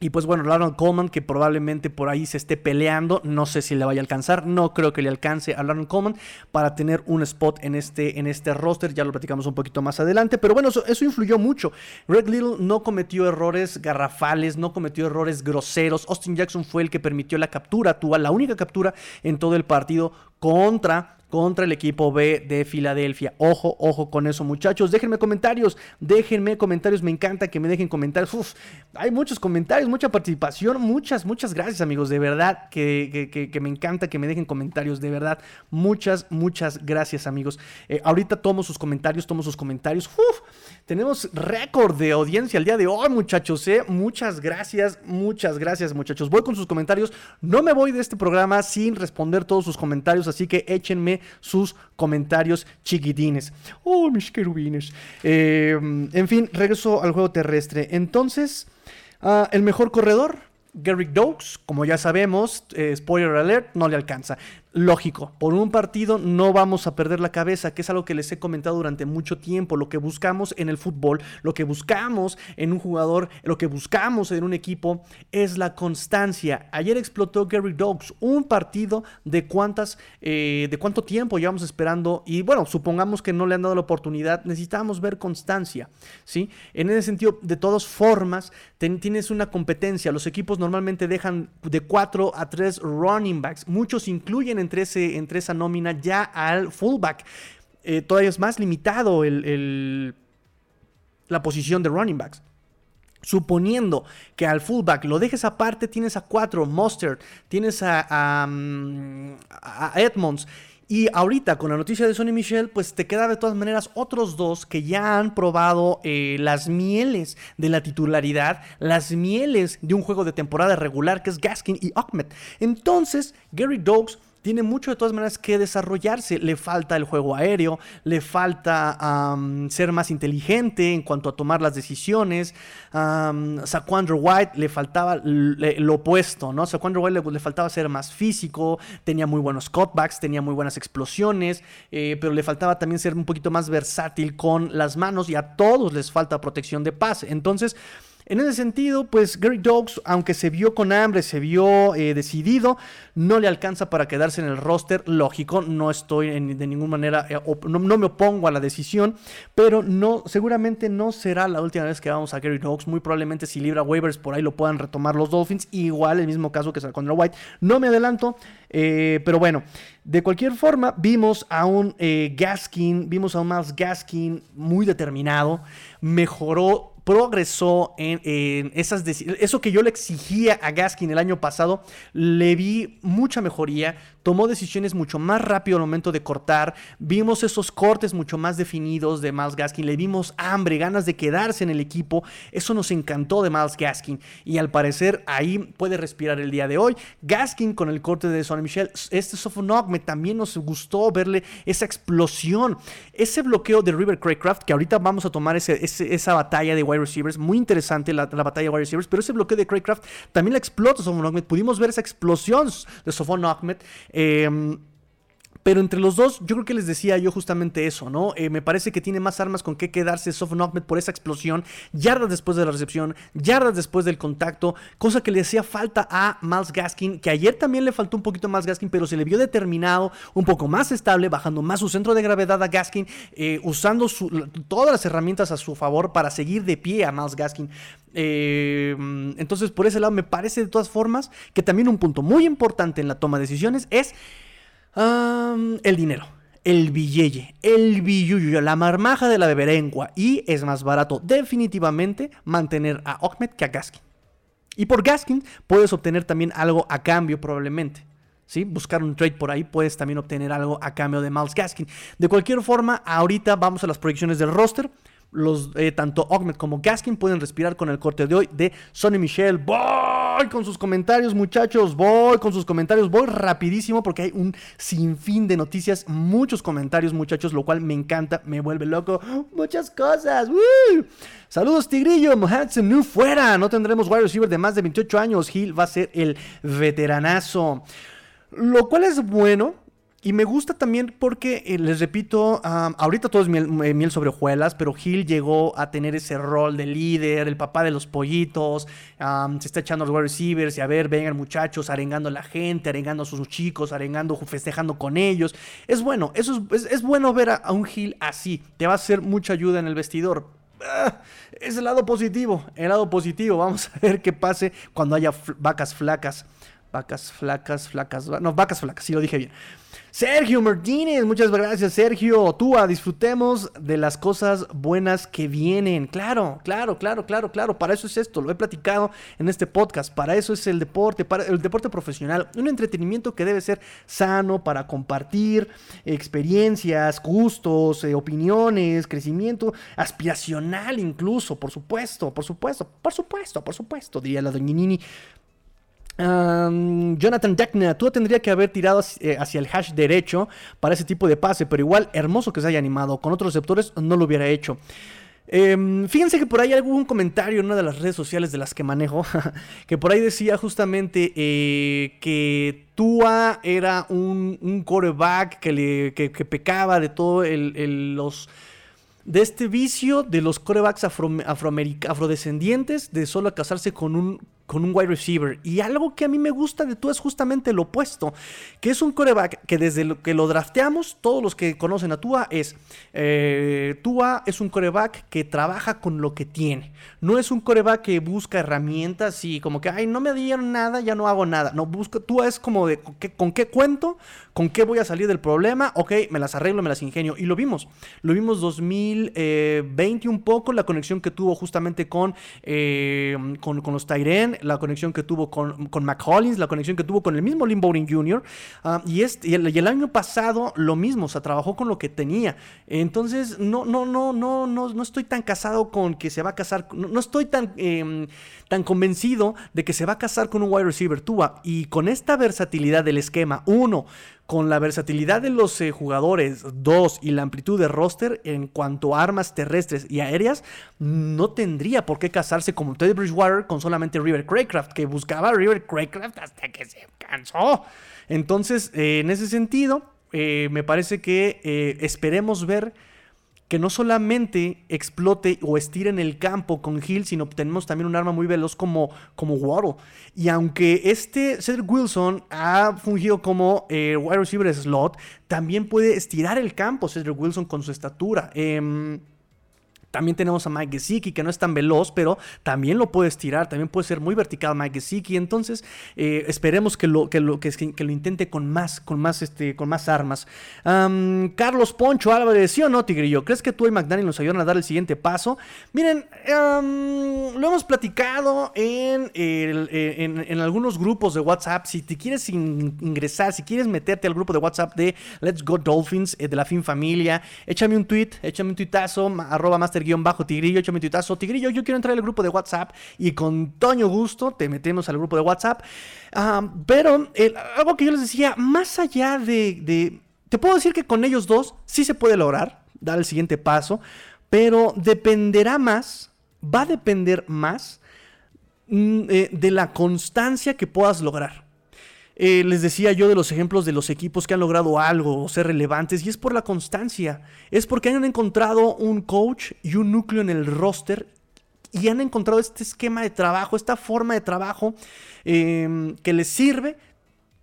Y pues bueno, Ronald Coleman, que probablemente por ahí se esté peleando, no sé si le vaya a alcanzar, no creo que le alcance a Ronald Coleman para tener un spot en este, en este roster, ya lo platicamos un poquito más adelante, pero bueno, eso, eso influyó mucho. Red Little no cometió errores garrafales, no cometió errores groseros, Austin Jackson fue el que permitió la captura, tuvo la única captura en todo el partido contra contra el equipo B de Filadelfia. Ojo, ojo con eso, muchachos. Déjenme comentarios, déjenme comentarios. Me encanta que me dejen comentarios. Uf, hay muchos comentarios, mucha participación. Muchas, muchas gracias, amigos. De verdad que, me encanta que me dejen comentarios. De verdad, muchas, muchas gracias, amigos. Eh, ahorita tomo sus comentarios, tomo sus comentarios. Uf, tenemos récord de audiencia el día de hoy, muchachos. ¿eh? Muchas gracias, muchas gracias, muchachos. Voy con sus comentarios. No me voy de este programa sin responder todos sus comentarios, así que échenme sus comentarios chiquitines. Oh, mis querubines. Eh, en fin, regreso al juego terrestre. Entonces, ah, el mejor corredor. Garrick Dokes, como ya sabemos, eh, spoiler alert, no le alcanza lógico. Por un partido no vamos a perder la cabeza, que es algo que les he comentado durante mucho tiempo. Lo que buscamos en el fútbol, lo que buscamos en un jugador, lo que buscamos en un equipo es la constancia. Ayer explotó Gary Dogs, un partido de cuántas, eh, de cuánto tiempo llevamos esperando y bueno, supongamos que no le han dado la oportunidad, necesitamos ver constancia, ¿sí? En ese sentido, de todas formas, tienes una competencia. Los equipos normalmente dejan de 4 a 3 running backs. Muchos incluyen entre, ese, entre esa nómina ya al fullback. Eh, todavía es más limitado el, la posición de running backs. Suponiendo que al fullback lo dejes aparte, tienes a cuatro, Mustard, tienes a, a, mm, a Edmonds y ahorita con la noticia de Sonny Michel, pues te queda de todas maneras otros dos que ya han probado eh, las mieles de la titularidad, las mieles de un juego de temporada regular que es Gaskin y Ahmed. Entonces, Gary Dogs tiene mucho de todas maneras que desarrollarse. Le falta el juego aéreo, le falta ser más inteligente en cuanto a tomar las decisiones. Um, White le faltaba lo opuesto, ¿no? Saquandra White le, faltaba ser más físico, tenía muy buenos cutbacks, tenía muy buenas explosiones, eh, pero le faltaba también ser un poquito más versátil con las manos y a todos les falta protección de pase. Entonces, en ese sentido, pues Gary Dogs, aunque se vio con hambre, se vio eh, decidido, no le alcanza para quedarse en el roster. Lógico, no estoy de ninguna manera, eh, no, me opongo a la decisión, pero no, seguramente no será la última vez que vamos a Gary Dogs. Muy probablemente si libra waivers por ahí lo puedan retomar los Dolphins. Igual el mismo caso que contra White. No me adelanto, eh, pero bueno. De cualquier forma, vimos a un Gaskin, vimos a un Miles Gaskin muy determinado, mejoró progresó en, esas eso que yo le exigía a Gaskin el año pasado, le vi mucha mejoría, tomó decisiones mucho más rápido al momento de cortar, vimos esos cortes mucho más definidos de Miles Gaskin, le vimos hambre, ganas de quedarse en el equipo, eso nos encantó de Miles Gaskin y al parecer ahí puede respirar el día de hoy. Gaskin con el corte de Sonny Michel, este me también nos gustó verle esa explosión, ese bloqueo de River Craycraft, que ahorita vamos a tomar esa batalla de wide receivers, muy interesante la, batalla de wide receivers, pero ese bloqueo de Craycraft también la explota Sofon Ahmed, pudimos ver esa explosión de Sofon Ahmed. Em, pero entre los dos, yo creo que les decía yo justamente eso, ¿no? Eh, me parece que tiene más armas con qué quedarse Sofon Ahmed por esa explosión, yardas después de la recepción, yardas después del contacto, cosa que le hacía falta a Miles Gaskin, que ayer también le faltó un poquito más Gaskin, pero se le vio determinado, un poco más estable, bajando más su centro de gravedad a Gaskin, eh, usando todas las herramientas a su favor para seguir de pie a Miles Gaskin. Eh, entonces, por ese lado, me parece de todas formas que también un punto muy importante en la toma de decisiones es el dinero. El billete, el billuyo, la marmaja de la beberengua. Y es más barato definitivamente mantener a Ahmed que a Gaskin. Y por Gaskin puedes obtener también algo a cambio probablemente. ¿Sí? Buscar un trade por ahí puedes también obtener algo a cambio de Miles Gaskin. De cualquier forma, ahorita vamos a las proyecciones del roster los, eh, tanto Ahmed como Gaskin pueden respirar con el corte de hoy de Sonny Michel. Voy con sus comentarios, muchachos. Voy con sus comentarios. Voy rapidísimo porque hay un sinfín de noticias, muchos comentarios, muchachos, lo cual me encanta, me vuelve loco. Muchas cosas. Saludos, Tigrillo. Mohamed New fuera. No tendremos wide receiver de más de 28 años. Hill va a ser el veteranazo. Lo cual es bueno Y me gusta también porque, eh, les repito, ahorita todo es eh, miel, sobre hojuelas, pero Gil llegó a tener ese rol de líder, el papá de los pollitos, se está echando a los wide receivers y a ver, vengan muchachos, arengando a la gente, arengando a sus chicos, arengando, festejando con ellos. Es bueno, eso es, bueno ver a, un Gil así, te va a hacer mucha ayuda en el vestidor. Ah, es el lado positivo, el lado positivo. Vamos a ver qué pase cuando haya vacas flacas. Vacas flacas, flacas, no, vacas flacas, sí lo dije bien. Sergio Martínez, muchas gracias Sergio. Tú disfrutemos de las cosas buenas que vienen. Claro, claro, claro, claro, claro. Para eso es esto, lo he platicado en este podcast. Para eso es el deporte, el deporte profesional. Un entretenimiento que debe ser sano para compartir experiencias, gustos, eh, opiniones, crecimiento aspiracional incluso, por supuesto, por supuesto, por supuesto, por supuesto, diría la Jonathan Deckner, tú tendría que haber tirado eh, hacia el hash derecho para ese tipo de pase, pero igual hermoso que se haya animado. Con otros receptores no lo hubiera hecho. Em, fíjense que por ahí hay algún comentario en una de las redes sociales de las que manejo, que por ahí decía justamente eh, que Tua era un, un coreback que, le, pecaba de todo los de este vicio de los corebacks afrodescendientes de solo casarse con un con un wide receiver. Y algo que a mí me gusta de tú es justamente lo opuesto, que es un coreback que desde lo que lo drafteamos, todos los que conocen a Tua, es eh, Tua es un coreback que trabaja con lo que tiene. No es un coreback que busca herramientas y como que, ay, no me dieron nada, ya no hago nada. No, busca, Tua es como de, ¿con qué, cuento? ¿Con qué voy a salir del problema? Ok, me las arreglo, me las ingenio. Y lo vimos. Lo vimos 2020 eh, un poco, la conexión que tuvo justamente con, eh, con, los Tyren la conexión que tuvo con, con McCollins, la conexión que tuvo con el mismo Lynn Jr. Ah, y, este, y el, año pasado lo mismo, o sea, trabajó con lo que tenía. Entonces, no, no, no, no, no, no estoy tan casado con que se va a casar, no, estoy tan, em, tan convencido de que se va a casar con un wide receiver Tua. Y con esta versatilidad del esquema, uno, con la versatilidad de los eh, jugadores, dos, y la amplitud de roster en cuanto a armas terrestres y aéreas, no tendría por qué casarse como Teddy Bridgewater con solamente River Craycraft, que buscaba River Craycraft hasta que se cansó. Entonces, eh, en ese sentido, eh, me parece que esperemos ver que no solamente explote o estire en el campo con Hill, sino tenemos también un arma muy veloz como, como Waddle. Y aunque este Cedric Wilson ha fungido como eh, wide receiver slot, también puede estirar el campo Cedric Wilson con su estatura. Em, también tenemos a Mike Gesicki, que no es tan veloz, pero también lo puede estirar, también puede ser muy vertical Mike Gesicki. Entonces, eh, esperemos que lo, que, lo, que, lo intente con más, con más, este, con más armas. Carlos Poncho Álvarez, ¿sí o no, Tigrillo? ¿Crees que tú y McDaniel nos ayudan a dar el siguiente paso? Miren, lo hemos platicado en, en, algunos grupos de WhatsApp. Si te quieres ingresar, si quieres meterte al grupo de WhatsApp de Let's Go Dolphins, eh, de la Fin Familia, échame un tweet, échame un tuitazo, arroba master bajo tigrillo, échame tuitazo, tigrillo, yo quiero entrar al grupo de WhatsApp y con Toño Gusto te metemos al grupo de WhatsApp. Ah, pero algo que yo les decía, más allá de, Te puedo decir que con ellos dos sí se puede lograr, dar el siguiente paso, pero dependerá más, va a depender más mm, eh, de la constancia que puedas lograr. Eh, les decía yo de los ejemplos de los equipos que han logrado algo o ser relevantes y es por la constancia. Es porque han encontrado un coach y un núcleo en el roster y han encontrado este esquema de trabajo, esta forma de trabajo em, que les sirve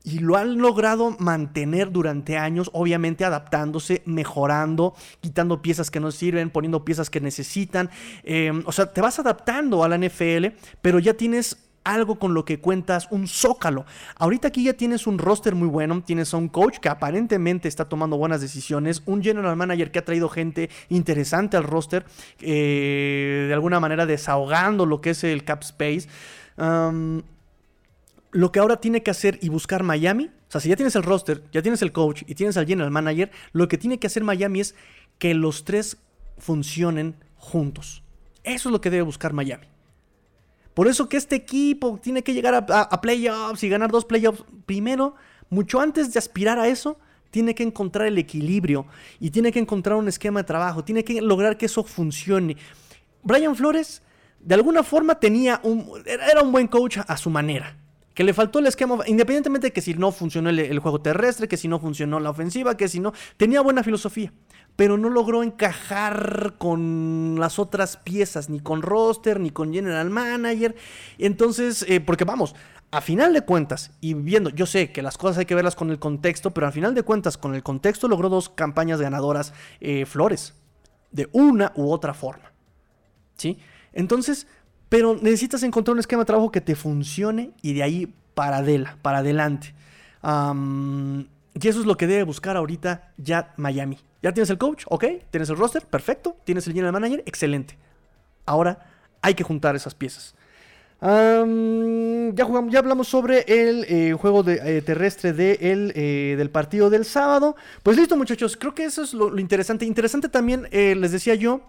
y lo han logrado mantener durante años, obviamente adaptándose, mejorando, quitando piezas que no sirven, poniendo piezas que necesitan. Em, o sea, te vas adaptando a la NFL, pero ya tienes algo con lo que cuentas, un zócalo. Ahorita aquí ya tienes un roster muy bueno, tienes a un coach que aparentemente está tomando buenas decisiones, un general manager que ha traído gente interesante al roster, eh, de alguna manera desahogando lo que es el cap space. lo que ahora tiene que hacer y buscar Miami, o sea, si ya tienes el roster, ya tienes el coach y tienes al general manager, lo que tiene que hacer Miami es que los tres funcionen juntos. Eso es lo que debe buscar Miami. Por eso que este equipo tiene que llegar a, playoffs y ganar dos playoffs. Primero, mucho antes de aspirar a eso, tiene que encontrar el equilibrio y tiene que encontrar un esquema de trabajo, tiene que lograr que eso funcione. Brian Flores, de alguna forma, tenía un, era un buen coach a su manera. Que le faltó el esquema, independientemente de que si no funcionó el, juego terrestre, que si no funcionó la ofensiva, que si no. Tenía buena filosofía, pero no logró encajar con las otras piezas, ni con roster, ni con general manager. Entonces, eh, porque vamos, a final de cuentas, y viendo, yo sé que las cosas hay que verlas con el contexto, pero a final de cuentas, con el contexto logró dos campañas ganadoras eh, Flores, de una u otra forma. ¿Sí? Entonces, pero necesitas encontrar un esquema de trabajo que te funcione y de ahí para, para adelante. y eso es lo que debe buscar ahorita ya Miami. Ya tienes el coach, ok, tienes el roster, perfecto, tienes el general manager, excelente. Ahora hay que juntar esas piezas. ya, jugamos, ya hablamos sobre el eh, juego de, eh, terrestre de eh, del partido del sábado. Pues listo, muchachos. Creo que eso es lo, lo interesante. Interesante también, les decía yo,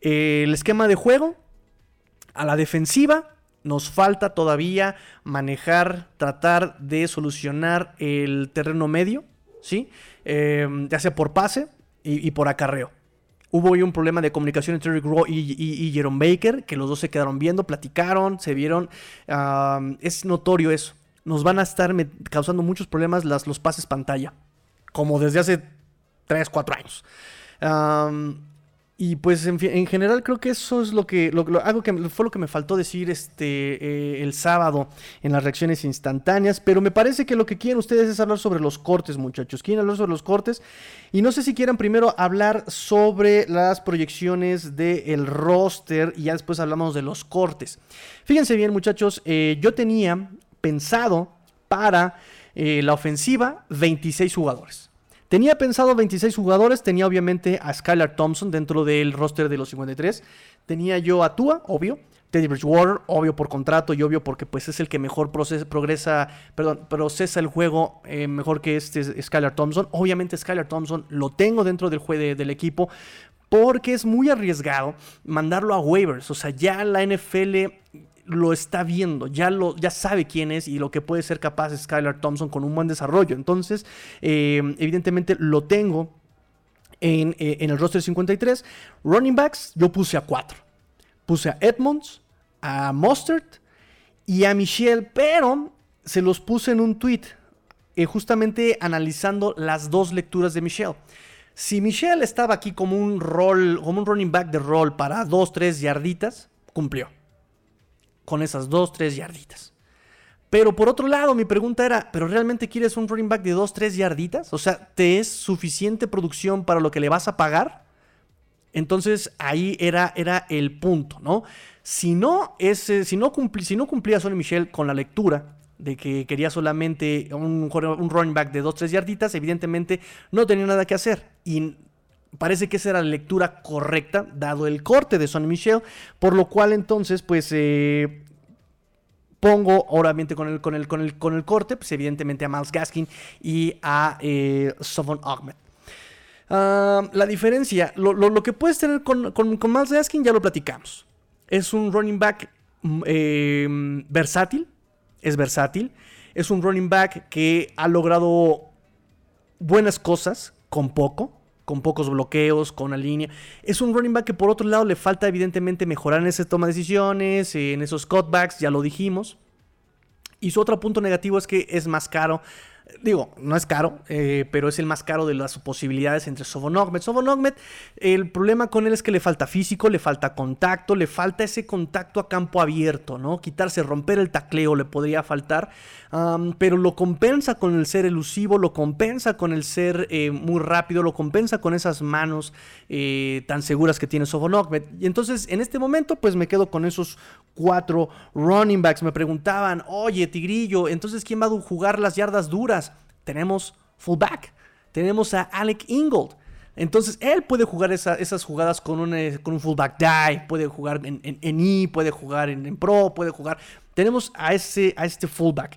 el esquema de juego a la defensiva nos falta todavía manejar, tratar de solucionar el terreno medio, ¿sí? Em, ya sea por pase y, por acarreo. Hubo hoy un problema de comunicación entre Rick Rowe y, Jerome Baker, que los dos se quedaron viendo, platicaron, se vieron. es notorio eso. Nos van a estar causando muchos problemas las, los pases pantalla, como desde hace 3, 4 años. Y pues en, general creo que eso es lo que, algo que fue lo que me faltó decir este eh, el sábado en las reacciones instantáneas, pero me parece que lo que quieren ustedes es hablar sobre los cortes, muchachos. Quieren hablar sobre los cortes y no sé si quieran primero hablar sobre las proyecciones del roster y ya después hablamos de los cortes. Fíjense bien, muchachos, eh, yo tenía pensado para eh, la ofensiva 26 jugadores. Tenía pensado 26 jugadores, tenía obviamente a Skylar Thompson dentro del roster de los 53. Tenía yo a Tua, obvio. Teddy Bridgewater, obvio por contrato y obvio porque pues es el que mejor procesa, progresa, perdón, procesa el juego eh, mejor que este Skylar Thompson. Obviamente Skylar Thompson lo tengo dentro del juego del equipo porque es muy arriesgado mandarlo a waivers. O sea, ya la NFL lo está viendo, ya, lo, ya sabe quién es y lo que puede ser capaz Skylar Thompson con un buen desarrollo. Entonces, eh, evidentemente lo tengo en, eh, en, el roster 53. Running backs, yo puse a cuatro. Puse a Edmonds, a Mustard y a Michelle, pero se los puse en un tweet, eh, justamente analizando las dos lecturas de Michelle. Si Michelle estaba aquí como un rol, como un running back de rol para dos, tres yarditas, cumplió con esas dos, tres yarditas. Pero por otro lado, mi pregunta era, ¿pero realmente quieres un running back de dos, tres yarditas? O sea, ¿te es suficiente producción para lo que le vas a pagar? Entonces ahí era, era el punto, ¿no? Si no, ese, si, no si no cumplía Sonny Michel con la lectura de que quería solamente un, un running back de dos, tres yarditas, evidentemente no tenía nada que hacer. Y Parece que esa era la lectura correcta, dado el corte de Sonny Michel, por lo cual entonces, pues, eh, pongo, obviamente con el, con, el, con, el, con el corte, pues evidentemente a Miles Gaskin y a eh, Sovon. Ah, la diferencia, lo, que puedes tener con, con, Miles Gaskin ya lo platicamos. Es un running back mm, eh, versátil, es versátil. Es un running back que ha logrado buenas cosas con poco con pocos bloqueos, con la línea. Es un running back que por otro lado le falta evidentemente mejorar en ese toma de decisiones, en esos cutbacks, ya lo dijimos. Y su otro punto negativo es que es más caro Digo, no es caro, eh, pero es el más caro de las posibilidades entre Sovonogmet. Sovonogmet, el problema con él es que le falta físico, le falta contacto, le falta ese contacto a campo abierto, ¿no? Quitarse, romper el tacleo le podría faltar, pero lo compensa con el ser elusivo, lo compensa con el ser eh, muy rápido, lo compensa con esas manos eh, tan seguras que tiene Sovonogmet. Y entonces, en este momento, pues me quedo con esos cuatro running backs. Me preguntaban, oye, Tigrillo, entonces, ¿quién va a jugar las yardas duras? Tenemos fullback, tenemos a Alec Ingold. Entonces él puede jugar esas jugadas con un, eh, fullback die, puede jugar en, en, I, puede jugar en, Pro, puede jugar. Tenemos a, ese, a este fullback.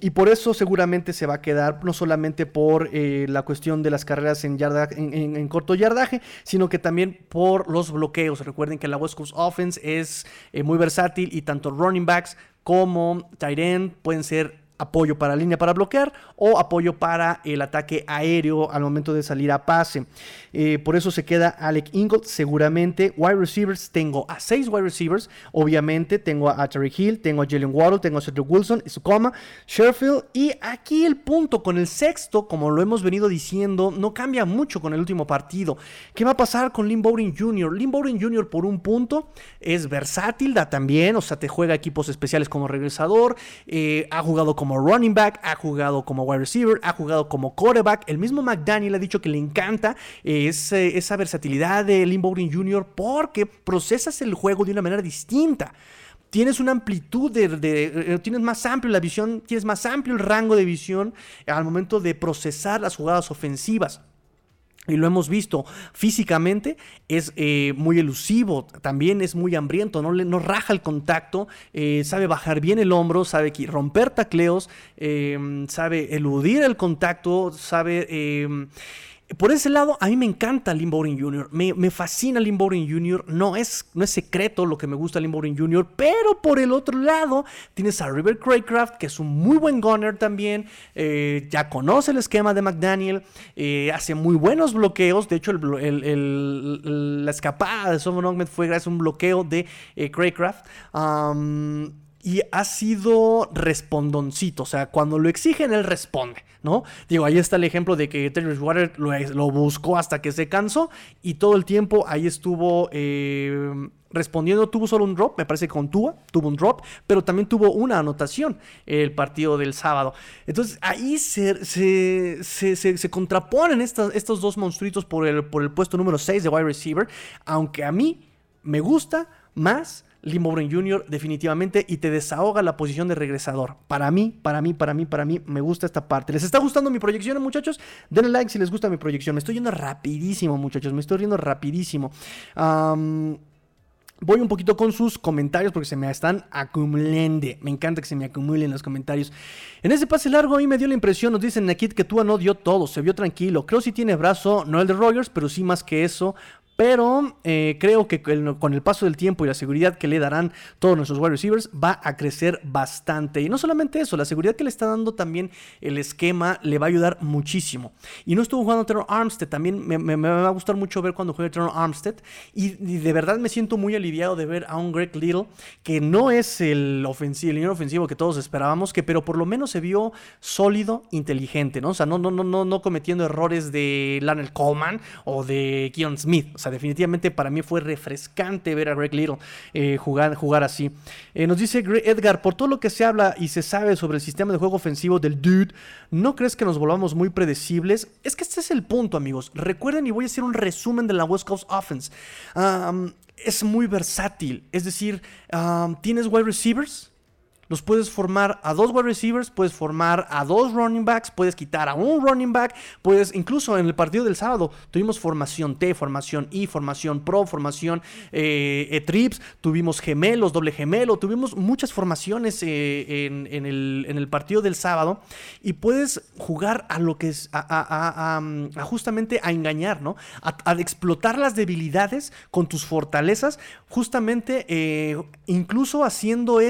y por eso seguramente se va a quedar, no solamente por eh, la cuestión de las carreras en, yarda, en, corto yardaje, sino que también por los bloqueos. Recuerden que la West Coast Offense es eh, muy versátil y tanto running backs como tight end pueden ser apoyo para línea para bloquear o apoyo para el ataque aéreo al momento de salir a pase. Eh, por eso se queda Alec Ingold seguramente. Wide receivers, tengo a seis wide receivers. Obviamente tengo a Terry Hill, tengo a Jalen Waddle, tengo a Cedric Wilson, Sukoma, Sherfield. Y aquí el punto con el sexto, como lo hemos venido diciendo, no cambia mucho con el último partido. ¿Qué va a pasar con Lynn Bowden Jr.? Lynn Bowden Jr. por un punto es versátil, da también, o sea, te juega equipos especiales como regresador, eh, ha jugado como running back, ha jugado como wide receiver, ha jugado como quarterback. El mismo McDaniel ha dicho que le encanta esa versatilidad de Lynn Bowden Jr. porque procesas el juego de una manera distinta tienes una amplitud de, eh, tienes más amplio la visión, tienes más amplio el rango de visión al momento de procesar las jugadas ofensivas y lo hemos visto físicamente, es eh, muy elusivo, también es muy hambriento, no, le, no raja el contacto, eh, sabe bajar bien el hombro, sabe romper tacleos, eh, sabe eludir el contacto, sabe por ese lado, a mí me encanta Lynn Bowden Jr. Me, fascina Lynn Bowden Jr. No es, no es secreto lo que me gusta Lynn Bowden Jr. Pero por el otro lado, tienes a River Craycraft, que es un muy buen gunner también. Eh, ya conoce el esquema de McDaniel. Eh, hace muy buenos bloqueos. De hecho, la escapada de Solomon Ahmed fue gracias a un bloqueo de eh, Craycraft y ha sido respondoncito. O sea, cuando lo exigen, él responde, ¿no? Digo, ahí está el ejemplo de que Terry Water lo, buscó hasta que se cansó y todo el tiempo ahí estuvo eh, respondiendo. Tuvo solo un drop, me parece que con Tua tuvo un drop, pero también tuvo una anotación el partido del sábado. Entonces ahí se, se, contraponen estos dos monstruitos por el, por el puesto número 6 de wide receiver, aunque a mí me gusta más Lee Bowden Jr. definitivamente y te desahoga la posición de regresador. Para mí, para mí, para mí, para mí, me gusta esta parte. ¿Les está gustando mi proyección, muchachos? Denle like si les gusta mi proyección. Me estoy yendo rapidísimo, muchachos. Me estoy yendo rapidísimo. Voy un poquito con sus comentarios porque se me están acumulando. Me encanta que se me acumulen los comentarios. En ese pase largo a mí me dio la impresión, nos dicen aquí que Tua no dio todo, se vio tranquilo. Creo si tiene brazo, no el de Rogers, pero sí más que eso. Pero eh, creo que con el paso del tiempo y la seguridad que le darán todos nuestros wide receivers va a crecer bastante. Y no solamente eso, la seguridad que le está dando también el esquema le va a ayudar muchísimo. Y no estuvo jugando Terror Armstead, también me, va a gustar mucho ver cuando juegue Terror Armstead. Y, de verdad me siento muy aliviado de ver a un Greg Little que no es el, ofensivo, el ofensivo que todos esperábamos, que pero por lo menos se vio sólido, inteligente, ¿no? O sea, no, no, no, no, no cometiendo errores de Lionel Coleman o de Keon Smith. O sea, definitivamente para mí fue refrescante ver a Greg Little eh, jugar, jugar así. Eh, nos dice Edgar, por todo lo que se habla y se sabe sobre el sistema de juego ofensivo del dude, ¿no crees que nos volvamos muy predecibles? Es que este es el punto, amigos. Recuerden y voy a hacer un resumen de la West Coast Offense. es muy versátil, es decir, tienes wide receivers los puedes formar a dos wide receivers, puedes formar a dos running backs, puedes quitar a un running back, puedes, incluso en el partido del sábado, tuvimos formación T, formación I, formación Pro, formación eh, e trips, tuvimos gemelos, doble gemelo, tuvimos muchas formaciones eh, en, el, partido del sábado y puedes jugar a lo que es, justamente a engañar, ¿no? A, explotar las debilidades con tus fortalezas, justamente eh, incluso haciendo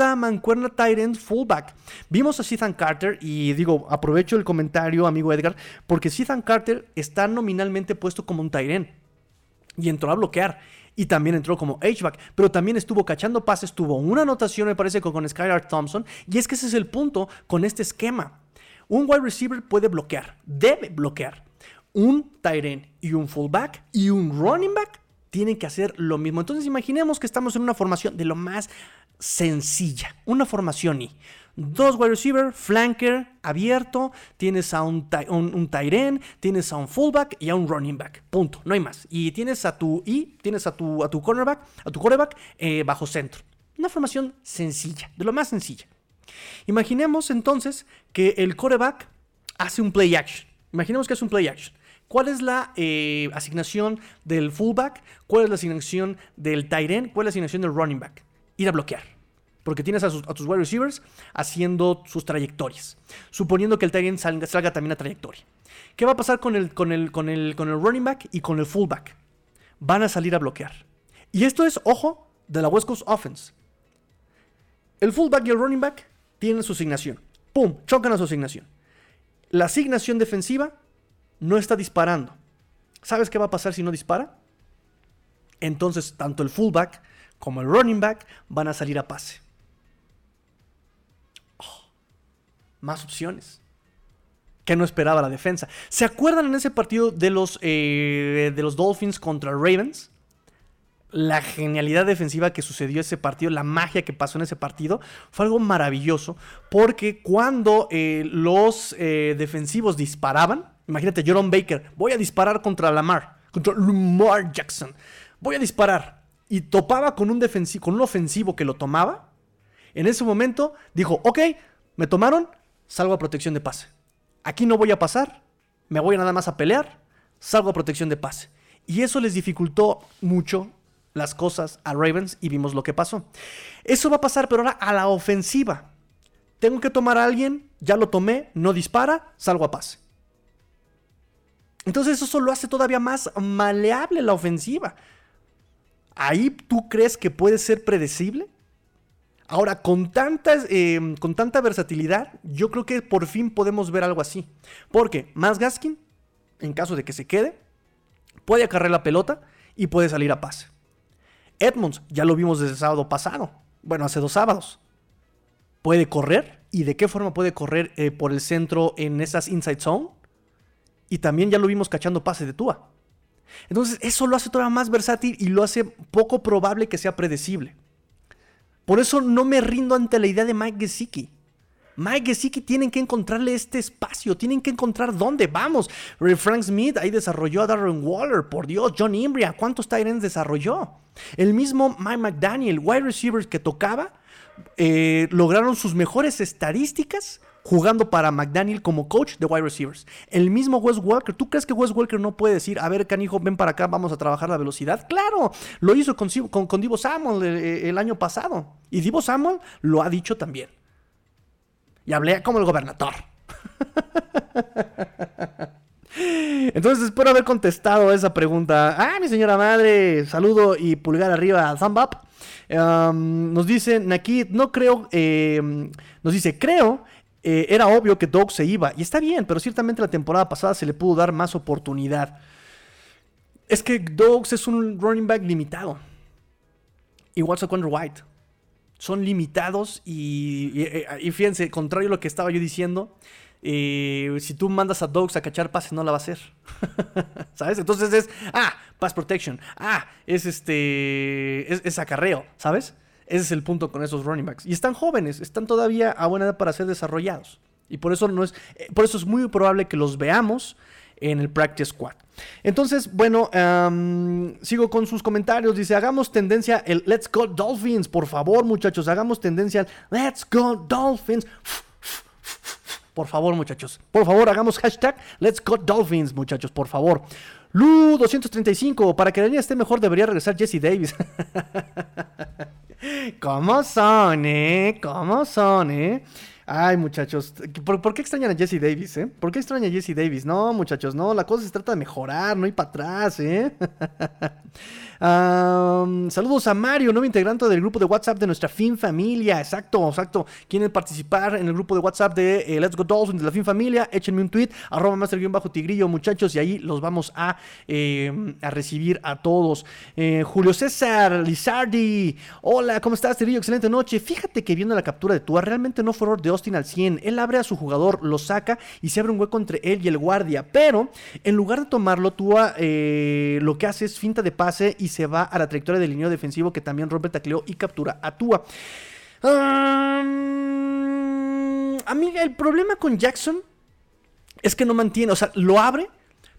esto mancuerna Tyrant fullback. Vimos a Ethan Carter y digo, aprovecho el comentario, amigo Edgar, porque Ethan Carter está nominalmente puesto como un Tyrant y entró a bloquear. Y también entró como H-back, pero también estuvo cachando pases, tuvo una anotación, me parece, con, con Skylar Thompson. Y es que ese es el punto con este esquema. Un wide receiver puede bloquear, debe bloquear. Un tight y un fullback y un running back tienen que hacer lo mismo. Entonces imaginemos que estamos en una formación de lo más sencilla, una formación y dos wide receiver, flanker, abierto, tienes a un, un, tienes a un fullback y a un running back. Punto, no hay más. Y tienes a tu y tienes a tu a tu cornerback, a tu quarterback eh, bajo centro. Una formación sencilla, de lo más sencilla. Imaginemos entonces que el quarterback hace un play action. Imaginemos que hace un play action. ¿Cuál es la eh, asignación del fullback? ¿Cuál es la asignación del tight end? ¿Cuál es la asignación del running back? Ir a bloquear. Porque tienes a, tus wide receivers haciendo sus trayectorias. Suponiendo que el tight end salga, también a trayectoria. ¿Qué va a pasar con el, running back y con el fullback? Van a salir a bloquear. Y esto es, ojo, de la West Coast Offense. El fullback y el running back tienen su asignación. ¡Pum! Chocan a su asignación. La asignación defensiva no está disparando. ¿Sabes qué va a pasar si no dispara? Entonces, tanto el fullback como el running back van a salir a pase. Oh, más opciones que no esperaba la defensa. ¿Se acuerdan en ese partido de los, eh, de los Dolphins contra Ravens? La genialidad defensiva que sucedió ese partido, la magia que pasó en ese partido, fue algo maravilloso. Porque cuando eh, los eh, defensivos disparaban, imagínate, Jerome Baker, voy a disparar contra Lamar, contra Lamar Jackson, voy a disparar. Y topaba con un, con un ofensivo que lo tomaba. En ese momento dijo, ok, me tomaron, salgo a protección de pase aquí no voy a pasar, me voy nada más a pelear, salgo a protección de pase. Y eso les dificultó mucho las cosas a Ravens y vimos lo que pasó. Eso va a pasar, pero ahora a la ofensiva. Tengo que tomar a alguien, ya lo tomé, no dispara, salgo a pase. Entonces eso solo hace todavía más maleable la ofensiva. ¿Ahí tú crees que puede ser predecible? Ahora, con, tantas, em, con tanta versatilidad, yo creo que por fin podemos ver algo así. Porque más Gaskin, en caso de que se quede, puede acarrear la pelota y puede salir a pase. Edmonds, ya lo vimos desde el sábado pasado. Bueno, hace dos sábados. Puede correr. ¿Y de qué forma puede correr eh, por el centro en esas inside zone? Y también ya lo vimos cachando pase de Tua. Entonces, eso lo hace todavía más versátil y lo hace poco probable que sea predecible. Por eso no me rindo ante la idea de Mike Gesicki. Mike Gesicki tienen que encontrarle este espacio, tienen que encontrar dónde vamos. Frank Smith ahí desarrolló a Darren Waller, por Dios, John Imbria, ¿cuántos Tyrants desarrolló? El mismo Mike McDaniel, wide receivers que tocaba, eh, lograron sus mejores estadísticas jugando para McDaniel como coach de wide receivers. El mismo Wes Walker, ¿tú crees que Wes Walker no puede decir, a ver, canijo, ven para acá, vamos a trabajar la velocidad? Claro, lo hizo con, con, Divo Samuel el, eh, el, año pasado. Y Divo Samuel lo ha dicho también. Y hablé como el gobernador. Entonces espero haber contestado esa pregunta. Ah, mi señora madre, saludo y pulgar arriba, thumb up. nos dice Nakid, no creo, eh, nos dice, creo eh, era obvio que Doug se iba. Y está bien, pero ciertamente la temporada pasada se le pudo dar más oportunidad. Es que Dogs es un running back limitado. Igual Saquon White. Son limitados y, y, fíjense, contrario a lo que estaba yo diciendo, eh, si tú mandas a Dogs a cachar pases, no la va a hacer. ¿Sabes? Entonces es, ah, pass protection. Ah, es este, es, es acarreo, ¿sabes? Ese es el punto con esos running backs. Y están jóvenes, están todavía a buena edad para ser desarrollados. Y por eso, no es, eh, por eso es muy probable que los veamos en el Practice Squad. Entonces, bueno, sigo con sus comentarios. Dice, hagamos tendencia el Let's Go Dolphins. Por favor, muchachos, hagamos tendencia al Let's Go Dolphins. Por favor, muchachos. Por favor, hagamos hashtag Let's Go Dolphins, muchachos, por favor. Lu 235, para que la línea esté mejor debería regresar Jesse Davis. ¿Cómo son, eh? ¿Cómo son, eh? Ay, muchachos, ¿por, qué extrañan a Jesse Davis, eh? ¿Por qué extrañan a Jesse Davis? No, muchachos, no, la cosa se trata de mejorar, no ir para atrás, eh. saludos a Mario, nuevo integrante del grupo de WhatsApp de nuestra Fin Familia. Exacto, exacto. Quieren participar en el grupo de WhatsApp de eh, Let's Go Dolphins de la Fin Familia. Échenme un tweet, arroba master-tigrillo, muchachos, y ahí los vamos a, em, a recibir a todos. Eh, Julio César, Lizardi, hola, ¿cómo estás, Tigrillo? Excelente noche. Fíjate que viendo la captura de Tua, realmente no fue error de al 100. Él abre a su jugador, lo saca y se abre un hueco entre él y el guardia. Pero en lugar de tomarlo, Tua eh, lo que hace es finta de pase y se va a la trayectoria del línea defensivo que también rompe tacleo y captura a Tua. a mí el problema con Jackson es que no mantiene, o sea, lo abre,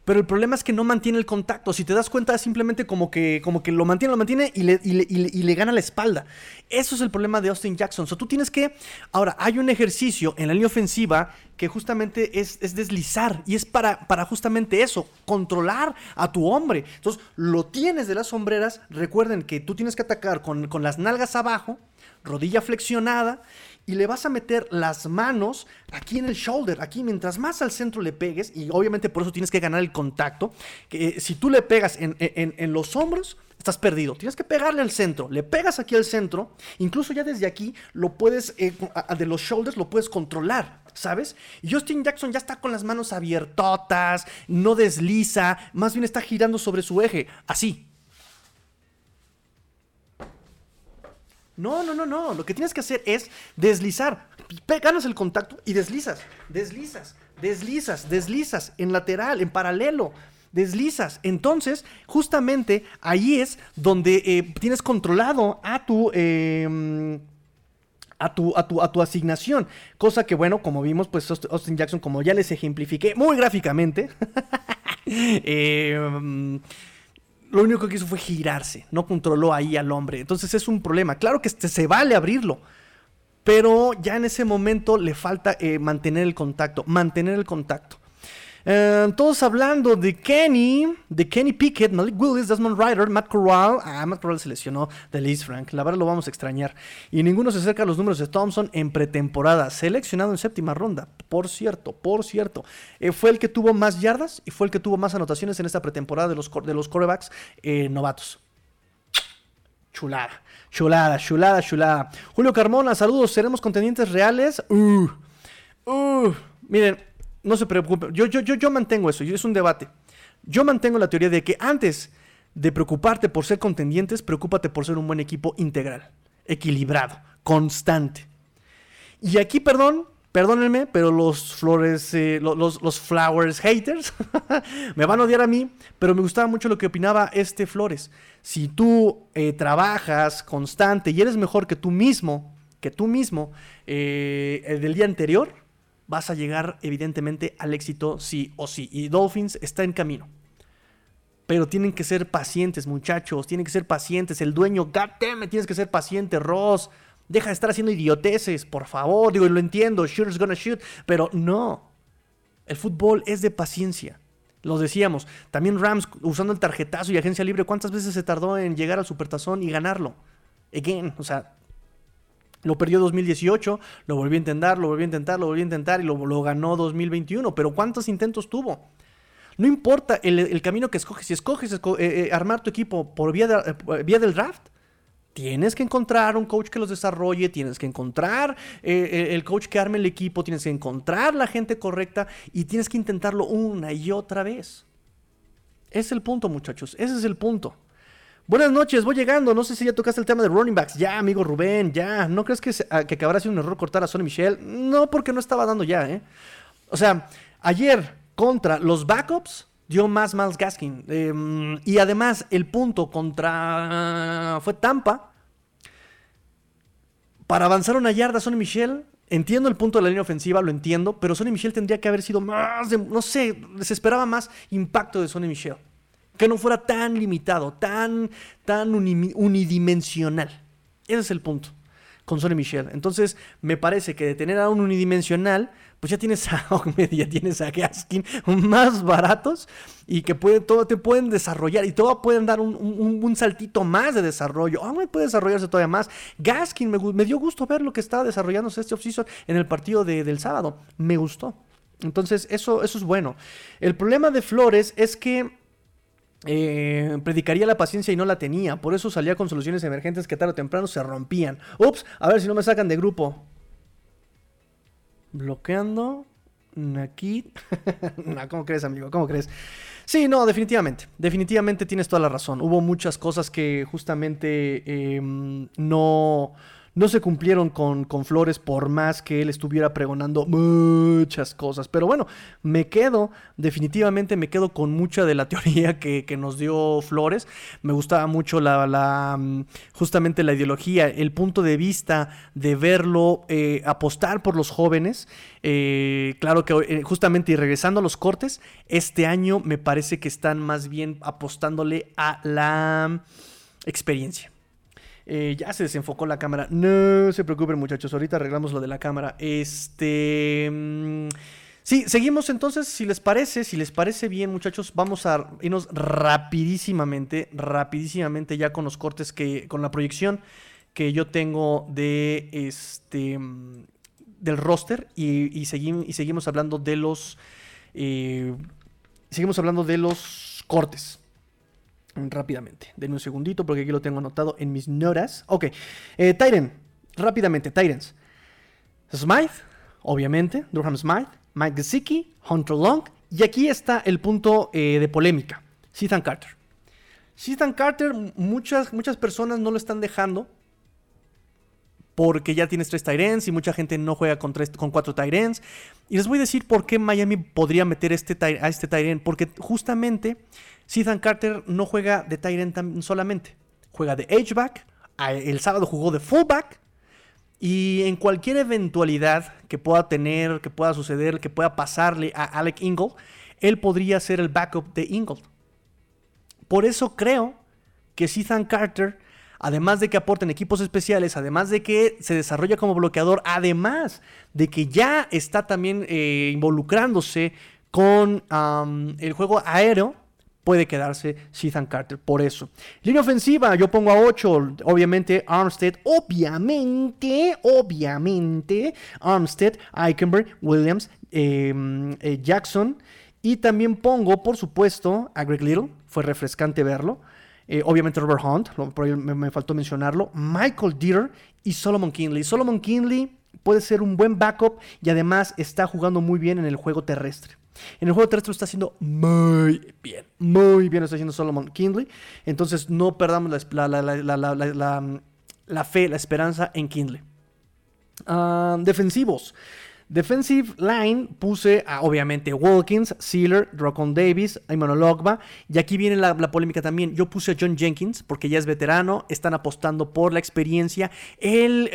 pero el problema es que no mantiene el contacto. Si te das cuenta, es simplemente como que, como que lo mantiene, lo mantiene y le, y le, gana la espalda. Eso es el problema de Austin Jackson. O sea, tú tienes que. Ahora, hay un ejercicio en la línea ofensiva que justamente es, deslizar. Y es para, para justamente eso, controlar a tu hombre. Entonces, lo tienes de las sombreras. Recuerden que tú tienes que atacar con, con las nalgas abajo, rodilla flexionada y le vas a meter las manos aquí en el shoulder, aquí mientras más al centro le pegues, y obviamente por eso tienes que ganar el contacto, que eh, si tú le pegas en, los hombros, estás perdido. Tienes que pegarle al centro. Le pegas aquí al centro. Incluso ya desde aquí lo puedes, eh, de los shoulders lo puedes controlar. ¿Sabes? Y Justin Jackson ya está con las manos abiertotas, no desliza, más bien está girando sobre su eje. Así. No, no, no, no. Lo que tienes que hacer es deslizar. Ganas el contacto y deslizas, deslizas, deslizas, deslizas en lateral, en paralelo deslizas. Entonces, justamente ahí es donde eh, tienes controlado a tu... Em, a tu, a, tu, a tu, asignación. Cosa que, bueno, como vimos, pues Austin Jackson, como ya les ejemplifiqué muy gráficamente, em, lo único que hizo fue girarse, no controló ahí al hombre. Entonces es un problema. Claro que este, se vale abrirlo, pero ya en ese momento le falta eh, mantener el contacto, mantener el contacto. Eh, todos hablando de Kenny, de Kenny Pickett, Malik Willis, Desmond Ryder, Matt Corral. Ah, Matt Corral se lesionó de Liz Frank. La verdad lo vamos a extrañar. Y ninguno se acerca a los números de Thompson en pretemporada. Seleccionado en séptima ronda. Por cierto, por cierto. Eh, fue el que tuvo más yardas y fue el que tuvo más anotaciones en esta pretemporada de los, de los corebacks eh, novatos. Chulada, chulada, chulada, chulada. Julio Carmona, saludos. ¿Seremos contendientes reales? Uh, uh. Miren, no se preocupe. Yo, yo, yo, yo mantengo eso, es un debate. Yo mantengo la teoría de que antes de preocuparte por ser contendientes, preocúpate por ser un buen equipo integral, equilibrado, constante. Y aquí, perdón, perdónenme, pero los flores, eh, los, los, flowers haters me van a odiar a mí, pero me gustaba mucho lo que opinaba este Flores. Si tú eh, trabajas constante y eres mejor que tú mismo, que tú mismo, eh, del día anterior, vas a llegar evidentemente al éxito sí o sí. Y Dolphins está en camino. Pero tienen que ser pacientes, muchachos. Tienen que ser pacientes. El dueño, goddammit, tienes que ser paciente, Ross. Deja de estar haciendo idioteces, por favor. Digo, lo entiendo. Shooter's gonna shoot. Pero no. El fútbol es de paciencia. Lo decíamos. También Rams usando el tarjetazo y agencia libre. ¿Cuántas veces se tardó en llegar al supertazón y ganarlo? Again, o sea, lo perdió 2018, lo volvió a intentar, lo volvió a intentar, lo volvió a intentar y lo, ganó 2021. Pero ¿cuántos intentos tuvo? No importa el, camino que escoges. Si escoges eh, eh, armar tu equipo por vía, eh, vía, del draft, tienes que encontrar un coach que los desarrolle, tienes que encontrar el coach que arme el equipo, tienes que encontrar la gente correcta y tienes que intentarlo una y otra vez. Es el punto, muchachos. Ese es el punto. Buenas noches, voy llegando. No sé si ya tocaste el tema de running backs. Ya, amigo Rubén, ya. ¿No crees que, ah, que acabará siendo un error cortar a Sonny Michel? No, porque no estaba dando ya, ¿eh? O sea, ayer contra los backups dio más Miles Gaskin. Em, y además, el punto contra. fue Tampa. Para avanzar una yarda, Sonny Michel. Entiendo el punto de la línea ofensiva, lo entiendo, pero Sonny Michel tendría que haber sido más de, no sé, se esperaba más impacto de Sonny Michel que no fuera tan limitado, tan, tan unidimensional. Ese es el punto con Sony Michel. Entonces, me parece que de tener a un unidimensional, pues ya tienes a ya tienes a Gaskin más baratos y que todo, te pueden desarrollar y todo pueden dar un, saltito más de desarrollo. Ogmed puede desarrollarse todavía más. Gaskin, me, dio gusto ver lo que estaba desarrollándose este offseason en el partido del sábado. Me gustó. Entonces, eso, eso es bueno. El problema de Flores es que eh, predicaría la paciencia y no la tenía. Por eso salía con soluciones emergentes que tarde o temprano se rompían. Ups, a ver si no me sacan de grupo. Bloqueando. Aquí. ¿Cómo crees, amigo? ¿Cómo crees? Sí, no, definitivamente. Definitivamente tienes toda la razón. Hubo muchas cosas que justamente em, no no se cumplieron con, con, Flores por más que él estuviera pregonando muchas cosas. Pero bueno, me quedo, definitivamente me quedo con mucha de la teoría que, nos dio Flores. Me gustaba mucho la, la, mm, justamente la ideología, el punto de vista de verlo eh, apostar por los jóvenes. Eh, claro que eh, justamente y regresando a los cortes, este año me parece que están más bien apostándole a la experiencia. Eh, ya se desenfocó la cámara. No se preocupen, muchachos. Ahorita arreglamos lo de la cámara. Este. Mm, sí, seguimos entonces. Si les parece, si les parece bien, muchachos, vamos a irnos rapidísimamente, rapidísimamente ya con los cortes que. con la proyección que yo tengo de este. Mm, del roster. Y, seguimos hablando de los. Eh, seguimos hablando de los cortes. Rápidamente, denme un segundito porque aquí lo tengo anotado en mis notas. Ok, eh, Tyren, rápidamente, Tyrens. Smythe, obviamente, Durham Smythe, Mike Gesicki, Hunter Long, y aquí está el punto eh, de polémica, Ethan Carter. Ethan Carter, muchas, muchas personas no lo están dejando porque ya tienes tres Tyrants y mucha gente no juega con, tres, con cuatro Tyrants. Y les voy a decir por qué Miami podría meter este, a este Tyrant, porque justamente Ethan Carter no juega de Tyrant solamente, juega de H-back, el sábado jugó de fullback y en cualquier eventualidad que pueda tener, que pueda suceder, que pueda pasarle a Alec Ingold, él podría ser el backup de Ingold. Por eso creo que Ethan Carter, además de que aporta en equipos especiales, además de que se desarrolla como bloqueador, además de que ya está también eh, involucrándose con el juego aéreo, puede quedarse Ethan Carter por eso. Línea ofensiva, yo pongo a 8, obviamente Armstead, obviamente, obviamente, Armstead, Eichenberg, Williams, em, eh, Jackson. Y también pongo, por supuesto, a Greg Little, fue refrescante verlo. Eh, obviamente Robert Hunt, por me, faltó mencionarlo. Michael Dieter y Solomon Kinley. Solomon Kinley puede ser un buen backup y además está jugando muy bien en el juego terrestre. En el juego terrestre lo está haciendo muy bien. Muy bien lo está haciendo Solomon Kindley. Entonces no perdamos la, fe, la esperanza en Kindley. Ah, defensivos. Defensive line puse obviamente, Wilkins, Sealer, Rocon Davis, Emmanuel Ogba. Y aquí viene la, polémica también. Yo puse a John Jenkins porque ya es veterano, están apostando por la experiencia.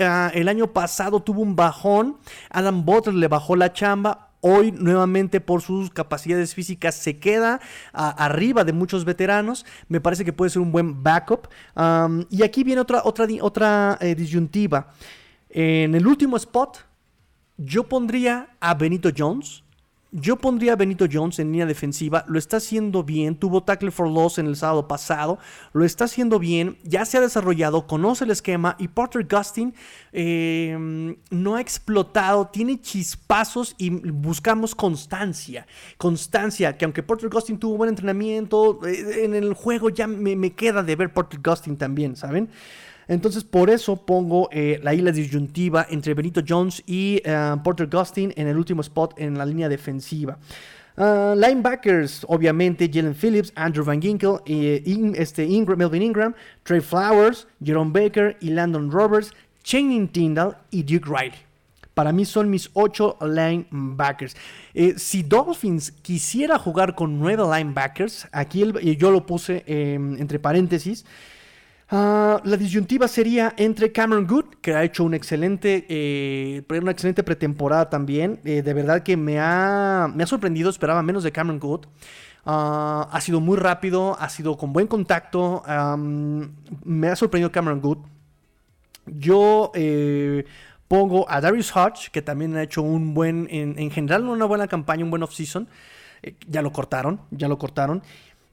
Ah, el año pasado tuvo un bajón. Adam Butler le bajó la chamba hoy nuevamente por sus capacidades físicas se queda arriba de muchos veteranos. Me parece que puede ser un buen backup. y aquí viene otra, otra, otra eh, disyuntiva. En el último spot, yo pondría a Benito Jones yo pondría a Benito Jones en línea defensiva, lo está haciendo bien, tuvo tackle for loss en el sábado pasado, lo está haciendo bien, ya se ha desarrollado, conoce el esquema y Porter Gustin em, no ha explotado, tiene chispazos y buscamos constancia, constancia, que aunque Porter Gustin tuvo buen entrenamiento, eh, en el juego ya me, me queda de ver Porter Gustin también, ¿saben? Entonces, por eso pongo eh, la isla disyuntiva entre Benito Jones y eh, Porter Gustin en el último spot en la línea defensiva. Ah, linebackers, obviamente, Jalen Phillips, Andrew Van Ginkel, eh, este Melvin Ingram, Trey Flowers, Jerome Baker y Landon Roberts, Channing Tyndall y Duke Riley. Para mí son mis ocho linebackers. si Dolphins quisiera jugar con nueve linebackers, aquí yo lo puse entre paréntesis. Ah, la disyuntiva sería entre Cameron Good, que ha hecho un excelente, eh, una excelente pretemporada también. Eh, de verdad que me ha, me ha sorprendido, esperaba menos de Cameron Good. Ah, ha sido muy rápido, ha sido con buen contacto. me ha sorprendido Cameron Good. Yo eh, pongo a Darius Hodge, que también ha hecho un buen, en, en general, una buena campaña, un buen off-season. ya lo cortaron, ya lo cortaron.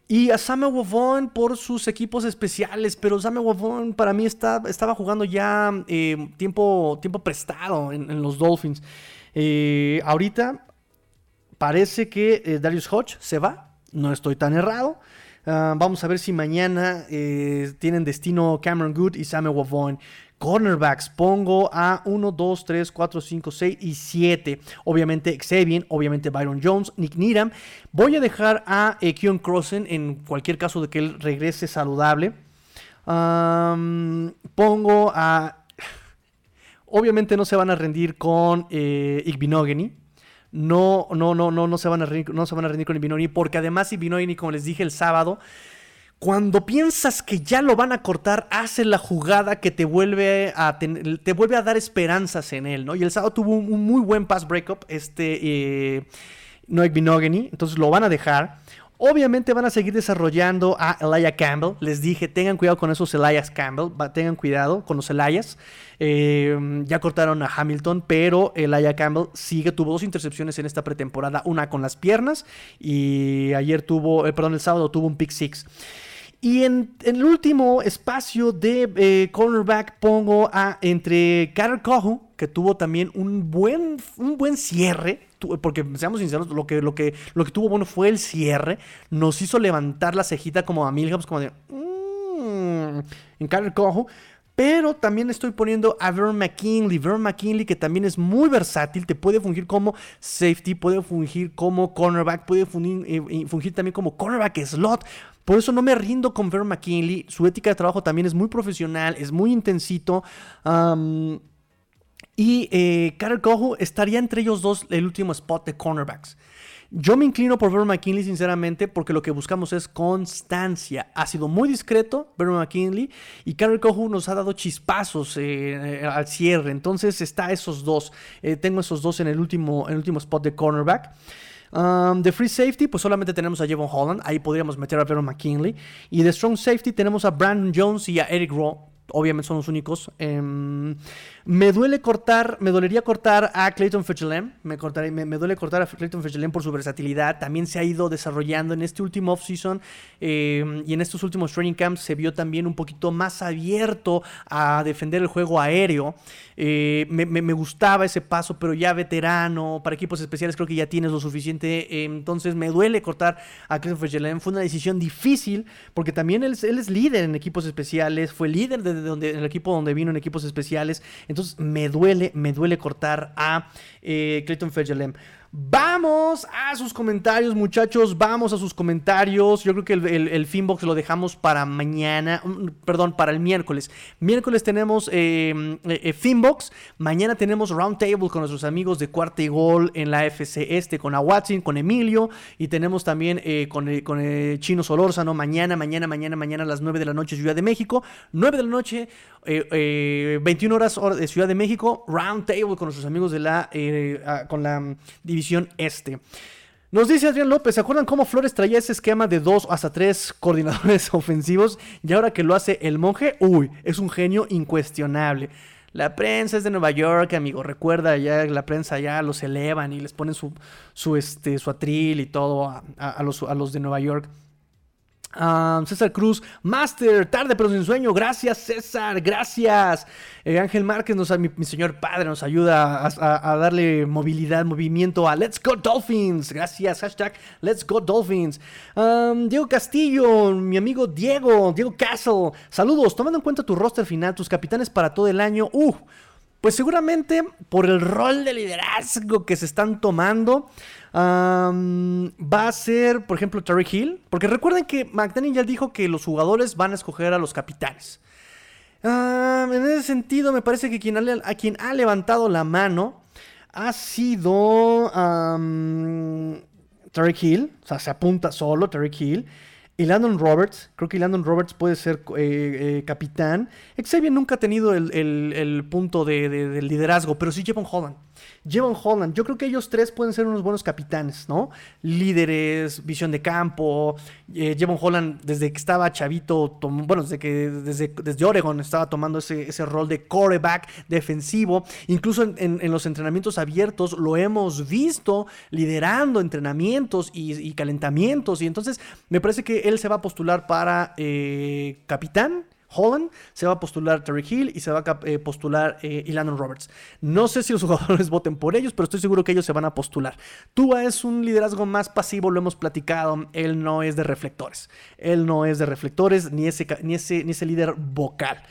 Y a Samuel Wovon por sus equipos especiales, pero Samuel Wovon para mí está, estaba jugando ya eh, tiempo, tiempo prestado en, los Dolphins. Eh, ahorita parece que eh, Darius Hodge se va, no estoy tan errado. Ah, vamos a ver si mañana tienen destino Cameron Good y Samuel Wovon. Cornerbacks, pongo a 1, 2, 3, 4, 5, 6 y 7. Obviamente Xavier, obviamente Byron Jones, Nick Needham. Voy a dejar a eh, Keon Crossen en cualquier caso de que él regrese saludable. pongo a... Obviamente no se van a rendir con eh. No, no, no, no, no se van a rendir, no se van a rendir con Igbinogany porque además Igbinogany, como les dije el sábado, cuando piensas que ya lo van a cortar, hace la jugada que te vuelve a, te vuelve a dar esperanzas en él, ¿no? Y el sábado tuvo un, muy buen pass breakup, este eh, Noek entonces lo van a dejar. Obviamente van a seguir desarrollando a Elijah Campbell. Les dije, tengan cuidado con esos Elias Campbell. Tengan cuidado con los Elias. Eh, ya cortaron a Hamilton, pero Elijah Campbell sigue. Tuvo dos intercepciones en esta pretemporada. Una con las piernas y ayer tuvo, eh, perdón, el sábado tuvo un pick six. Y en, el último espacio de eh, cornerback pongo a entre Carter Cohu, que tuvo también un buen, un buen cierre, porque seamos sinceros, lo que, lo, que, lo que tuvo bueno fue el cierre, nos hizo levantar la cejita como a Milhouse, como de... Mmm, en Carter Cojo. Pero también estoy poniendo a Vern McKinley. Vern McKinley que también es muy versátil. Te puede fungir como safety, puede fungir como cornerback, puede fungir, eh, fungir también como cornerback slot. Por eso no me rindo con Vern McKinley. Su ética de trabajo también es muy profesional, es muy intensito. y eh, Carter Cojo estaría entre ellos dos el último spot de cornerbacks. Yo me inclino por Vernon McKinley, sinceramente, porque lo que buscamos es constancia. Ha sido muy discreto Vernon McKinley y Carol Cohu nos ha dado chispazos eh, eh, al cierre. Entonces está esos dos. Eh, tengo esos dos en el último, en el último spot de cornerback. De Free Safety, pues solamente tenemos a Jevon Holland. Ahí podríamos meter a Vernon McKinley. Y de Strong Safety tenemos a Brandon Jones y a Eric Rowe. Obviamente son los únicos. Em, me duele cortar, me dolería cortar a Clayton Fetchelem. Me, me, duele cortar a Clayton Fetchelem por su versatilidad. También se ha ido desarrollando en este último offseason eh, y en estos últimos training camps se vio también un poquito más abierto a defender el juego aéreo. Eh, me, gustaba ese paso, pero ya veterano, para equipos especiales creo que ya tienes lo suficiente. Entonces me duele cortar a Clayton Fetchelem. Fue una decisión difícil porque también él, es líder en equipos especiales. Fue líder de, donde, en el equipo donde vino en equipos especiales. Entonces me duele, me duele cortar a eh, Clayton Fergelem. Vamos a sus comentarios, muchachos. Vamos a sus comentarios. Yo creo que el, Finbox lo dejamos para mañana. Mm, perdón, para el miércoles. Miércoles tenemos eh, eh, Finbox. Mañana tenemos Roundtable con nuestros amigos de Cuarta y Gol en la FC Este, con Awatsin, con Emilio. Y tenemos también eh, con, con Chino Solórzano. Mañana, mañana, mañana, mañana a las 9 de la noche, Ciudad de México. 9 de la noche, 21 horas de Ciudad de México. Roundtable con nuestros amigos de la, con la división este. Nos dice Adrián López, ¿se acuerdan cómo Flores traía ese esquema de dos hasta tres coordinadores ofensivos? Y ahora que lo hace el monje, uy, es un genio incuestionable. La prensa es de Nueva York, amigo. Recuerda, ya la prensa ya los elevan y les ponen su, su, este, su atril y todo a, los, a los de Nueva York. César Cruz, Master, tarde pero sin sueño. Gracias, César, gracias. Eh, Ángel Márquez, nos, mi, mi, señor padre, nos ayuda a, darle movilidad, movimiento a Let's Go Dolphins. Gracias, hashtag Let's Go Dolphins. Diego Castillo, mi amigo Diego, Diego Castle. Saludos, tomando en cuenta tu roster final, tus capitanes para todo el año. Uh, pues seguramente por el rol de liderazgo que se están tomando va a ser, por ejemplo, Terry Hill. Porque recuerden que McDaniel ya dijo que los jugadores van a escoger a los capitanes. en ese sentido, me parece que quien ha, a quien ha levantado la mano ha sido Terry Hill. O sea, se apunta solo Terry Hill. Y Landon Roberts, creo que Landon Roberts puede ser eh, eh, capitán. Xavier nunca ha tenido el, punto de, liderazgo, pero sí Jevon Holland. Jevon Holland, yo creo que ellos tres pueden ser unos buenos capitanes, ¿no? Líderes, visión de campo. Eh, Jevon Holland, desde que estaba chavito, bueno, desde que desde, desde Oregon estaba tomando ese, ese rol de quarterback defensivo. Incluso en, los entrenamientos abiertos lo hemos visto liderando entrenamientos y calentamientos. Y entonces me parece que él se va a postular para eh, capitán. Holland, se va a postular Terry Hill y se va a eh, postular eh, Roberts. No sé si los jugadores voten por ellos, pero estoy seguro que ellos se van a postular. Tua es un liderazgo más pasivo, lo hemos platicado. Él no es de reflectores. Él no es de reflectores ni ese, ni ese, ni ese líder vocal.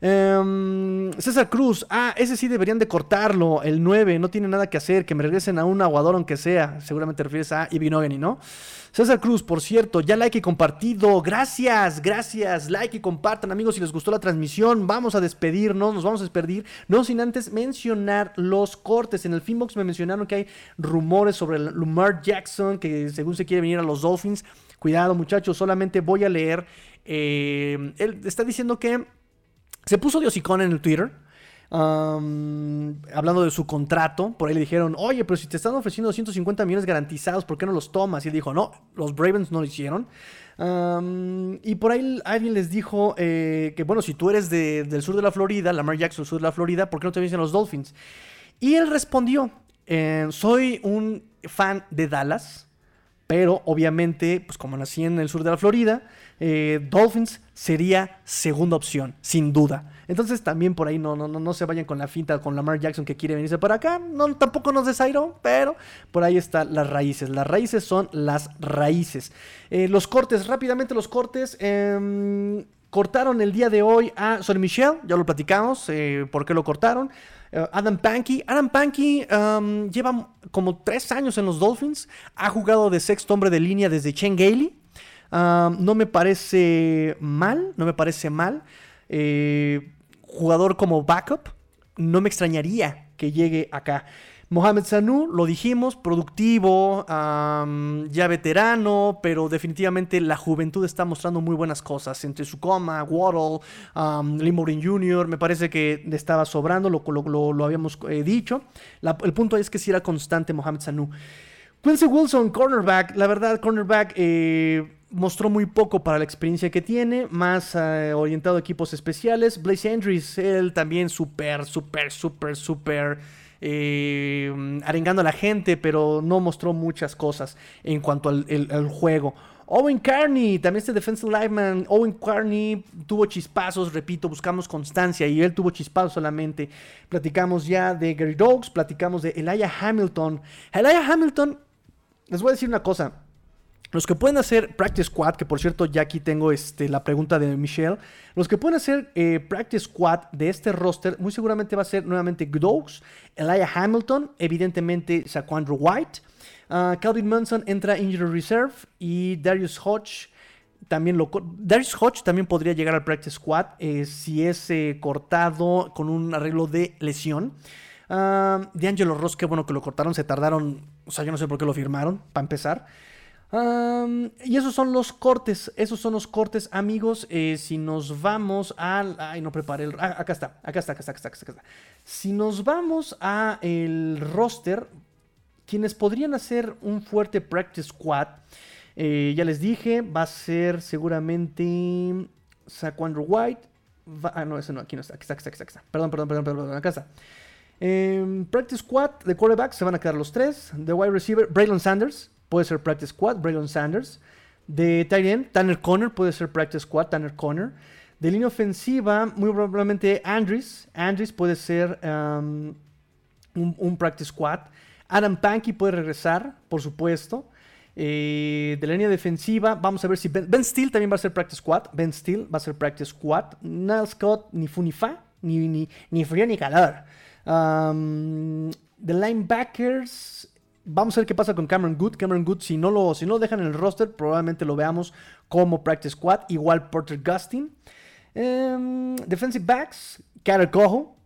Em, César Cruz, ah, ese sí deberían de cortarlo, el 9, no tiene nada que hacer, que me regresen a un aguador aunque sea, seguramente refieres a Ibinogany, ¿no? César Cruz, por cierto, ya like y compartido, gracias, gracias, like y compartan amigos si les gustó la transmisión, vamos a despedirnos, nos vamos a despedir, no sin antes mencionar los cortes, en el Finbox me mencionaron que hay rumores sobre Lamar Jackson, que según se quiere venir a los Dolphins, cuidado muchachos, solamente voy a leer, eh, él está diciendo que se puso de en el Twitter. hablando de su contrato, por ahí le dijeron, oye, pero si te están ofreciendo 250 millones garantizados, ¿por qué no los tomas? Y él dijo, no, los Ravens no lo hicieron. y por ahí alguien les dijo eh, que, bueno, si tú eres del sur de la Florida, Lamar Jackson, sur de la Florida, ¿por qué no te vienes los Dolphins? Y él respondió, eh, soy un fan de Dallas, pero obviamente, pues como nací en el sur de la Florida, eh, Dolphins sería segunda opción, sin duda. Entonces también por ahí no, no, no, se vayan con la finta con Lamar Jackson que quiere venirse para acá. No, tampoco nos desairó, pero por ahí están las raíces. Las raíces son las raíces. Eh, los cortes, rápidamente los cortes. Em, cortaron el día de hoy a Sonny Michel, ya lo platicamos, eh, por qué lo cortaron. Eh, Adam Pankey. Adam Pankey um, lleva como tres años en los Dolphins. Ha jugado de sexto hombre de línea desde Chen Gailey. Um, no me parece mal, no me parece mal. Eh, jugador como backup, no me extrañaría que llegue acá. Mohamed Sanu, lo dijimos, productivo, ya veterano, pero definitivamente la juventud está mostrando muy buenas cosas. Entre su coma, Waddle, um, Jr., me parece que estaba sobrando, lo, lo, habíamos eh, dicho. el punto es que si era constante Mohamed Sanu. Quincy Wilson, cornerback, la verdad, cornerback eh, mostró muy poco para la experiencia que tiene, más eh, orientado a equipos especiales. Blaze Andrews, él también súper, súper, súper, súper eh, arengando a la gente, pero no mostró muchas cosas en cuanto al, juego. Owen Carney, también este defensive lineman, Owen Carney tuvo chispazos, repito, buscamos constancia y él tuvo chispazos solamente. Platicamos ya de Gary Dogs, platicamos de Elijah Hamilton. Elijah Hamilton, les voy a decir una cosa, los que pueden hacer Practice Squad, que por cierto ya aquí tengo este, la pregunta de Michelle. Los que pueden hacer eh, Practice Squad de este roster, muy seguramente va a ser nuevamente Dogs, Elijah Hamilton, evidentemente Saquandro White. Ah, Calvin Munson entra Injury Reserve y Darius Hodge también lo Darius Hodge también podría llegar al Practice Squad eh, si es eh, cortado con un arreglo de lesión. Uh, D'Angelo Ross, qué bueno que lo cortaron, se tardaron, o sea, yo no sé por qué lo firmaron, para empezar y esos son los cortes, esos son los cortes, amigos. Eh, si nos vamos al... Ay, no preparé el... Ah, acá está, acá está, acá está, acá está, acá está. Si nos vamos a el roster, quienes podrían hacer un fuerte practice squad, eh, ya les dije, va a ser seguramente Saquandro White. ah, no, ese no, aquí no está, aquí está, aquí está, aquí está. Perdón, perdón, perdón, perdón, acá está. practice squad de quarterback se van a quedar los tres. De wide receiver, Braylon Sanders puede ser Practice Squad, Braylon Sanders. De tight Tanner Conner, puede ser Practice Squad, Tanner Conner. De línea ofensiva, muy probablemente Andrews. Andrews puede ser um, un, Practice Squad. Adam Pankey puede regresar, por supuesto. Eh, de la línea defensiva, vamos a ver si Ben, Steele también va a ser Practice Squad. Ben Steele va a ser Practice Squad. Niall Scott, ni Funifa, ni, ni, ni frío ni calor. Um, de linebackers, Vamos a ver qué pasa con Cameron Good. Cameron Good, si no lo, si no dejan en el roster, probablemente lo veamos como practice squad. Igual Porter Gustin. Em, defensive backs, Carter Cojo.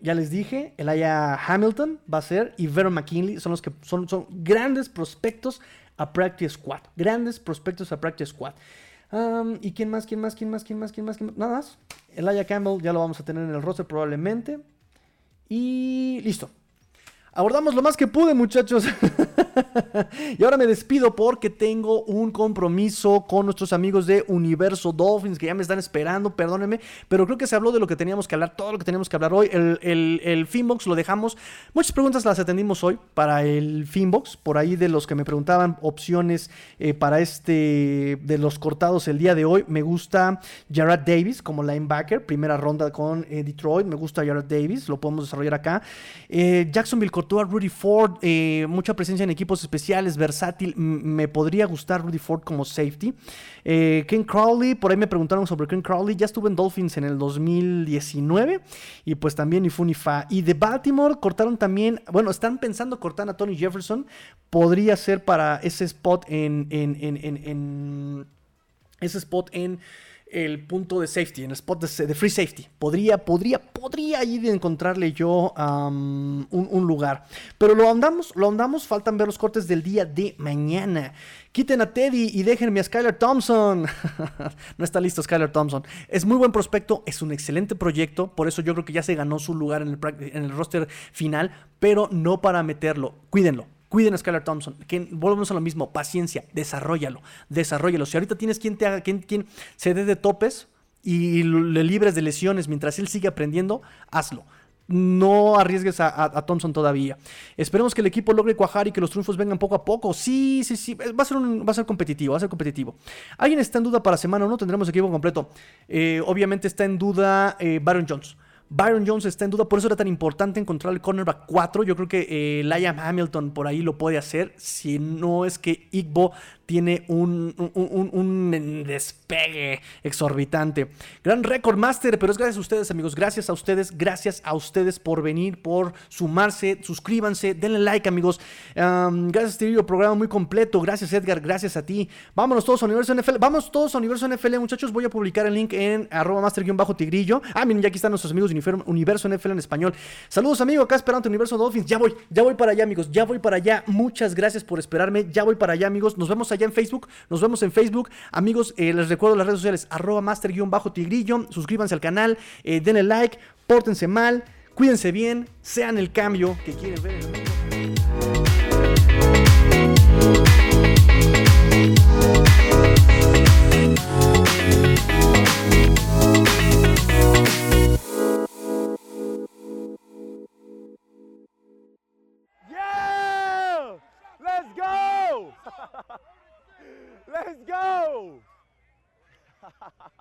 Ya les dije, Elijah Hamilton va a ser y Vero McKinley son los que son, son grandes prospectos a practice squad. Grandes prospectos a practice squad. ¿Y quién más? ¿Quién más? ¿Quién más? ¿Quién más? ¿Quién más? ¿Quién más? Nada más. Elijah Campbell ya lo vamos a tener en el roster probablemente. Y listo. Abordamos lo más que pude, muchachos. y ahora me despido porque tengo un compromiso con nuestros amigos de Universo Dolphins que ya me están esperando, perdónenme, pero creo que se habló de lo que teníamos que hablar, todo lo que teníamos que hablar hoy. El, el, Finbox lo dejamos. Muchas preguntas las atendimos hoy para el Finbox, por ahí de los que me preguntaban opciones eh, para este, de los cortados el día de hoy. Me gusta Jared Davis como linebacker, primera ronda con eh, Detroit. Me gusta Jared Davis, lo podemos desarrollar acá. Eh, Jacksonville cortó a Rudy Ford, eh, mucha presencia en equipos especiales, versátil. me podría gustar Rudy Ford como safety. Eh, Ken Crowley, por ahí me preguntaron sobre Ken Crowley. Ya estuvo en Dolphins en el 2019 y pues también ni fa. Y de Baltimore cortaron también, bueno, están pensando cortar a Tony Jefferson. Podría ser para ese spot en, en, en, en ese spot en el punto de safety, en el spot de, free safety. Podría, podría, podría ir encontrarle yo un, lugar. Pero lo andamos, lo andamos, faltan ver los cortes del día de mañana. Quiten a Teddy y déjenme a Skyler Thompson. no está listo Skyler Thompson. Es muy buen prospecto, es un excelente proyecto, por eso yo creo que ya se ganó su lugar en el roster final, pero no para meterlo. Cuídenlo Cuiden a Skylar Thompson. Que volvemos a lo mismo. Paciencia. Desarrollalo. Desarrollalo. Si ahorita tienes quien te haga, quien, quien se dé de topes y le libres de lesiones mientras él sigue aprendiendo, hazlo. no arriesgues a, Thompson todavía. Esperemos que el equipo logre cuajar y que los triunfos vengan poco a poco. Sí, sí, sí. Va a ser, va a ser competitivo, va a ser competitivo. ¿Alguien está en duda para semana o no? Tendremos equipo completo. Eh, obviamente está en duda eh, Byron Jones. Byron Jones está en duda, por eso era tan importante encontrar el cornerback 4. Yo creo que eh, Liam Hamilton por ahí lo puede hacer. Si no es que Igbo tiene un, despegue exorbitante. Gran récord master, pero es gracias a ustedes, amigos. Gracias a ustedes, gracias a ustedes por venir, por sumarse. Suscríbanse, denle like, amigos. gracias a este video, programa muy completo. Gracias, Edgar. Gracias a ti. Vámonos todos a Universo NFL. Vamos todos a Universo NFL, muchachos. Voy a publicar el link en arroba master-tigrillo. Ah, miren, ya aquí están nuestros amigos Universo NFL en español. Saludos, amigos. Acá esperando Universo Dolphins. Ya voy, ya voy para allá, amigos. Ya voy para allá. Muchas gracias por esperarme. Ya voy para allá, amigos. Nos vemos allá en Facebook. Nos vemos en Facebook. Amigos, eh, les recuerdo las redes sociales, arroba master-tigrillo. Suscríbanse al canal, eh, denle like, pórtense mal, cuídense bien, sean el cambio que quieren ver Let's Let's go!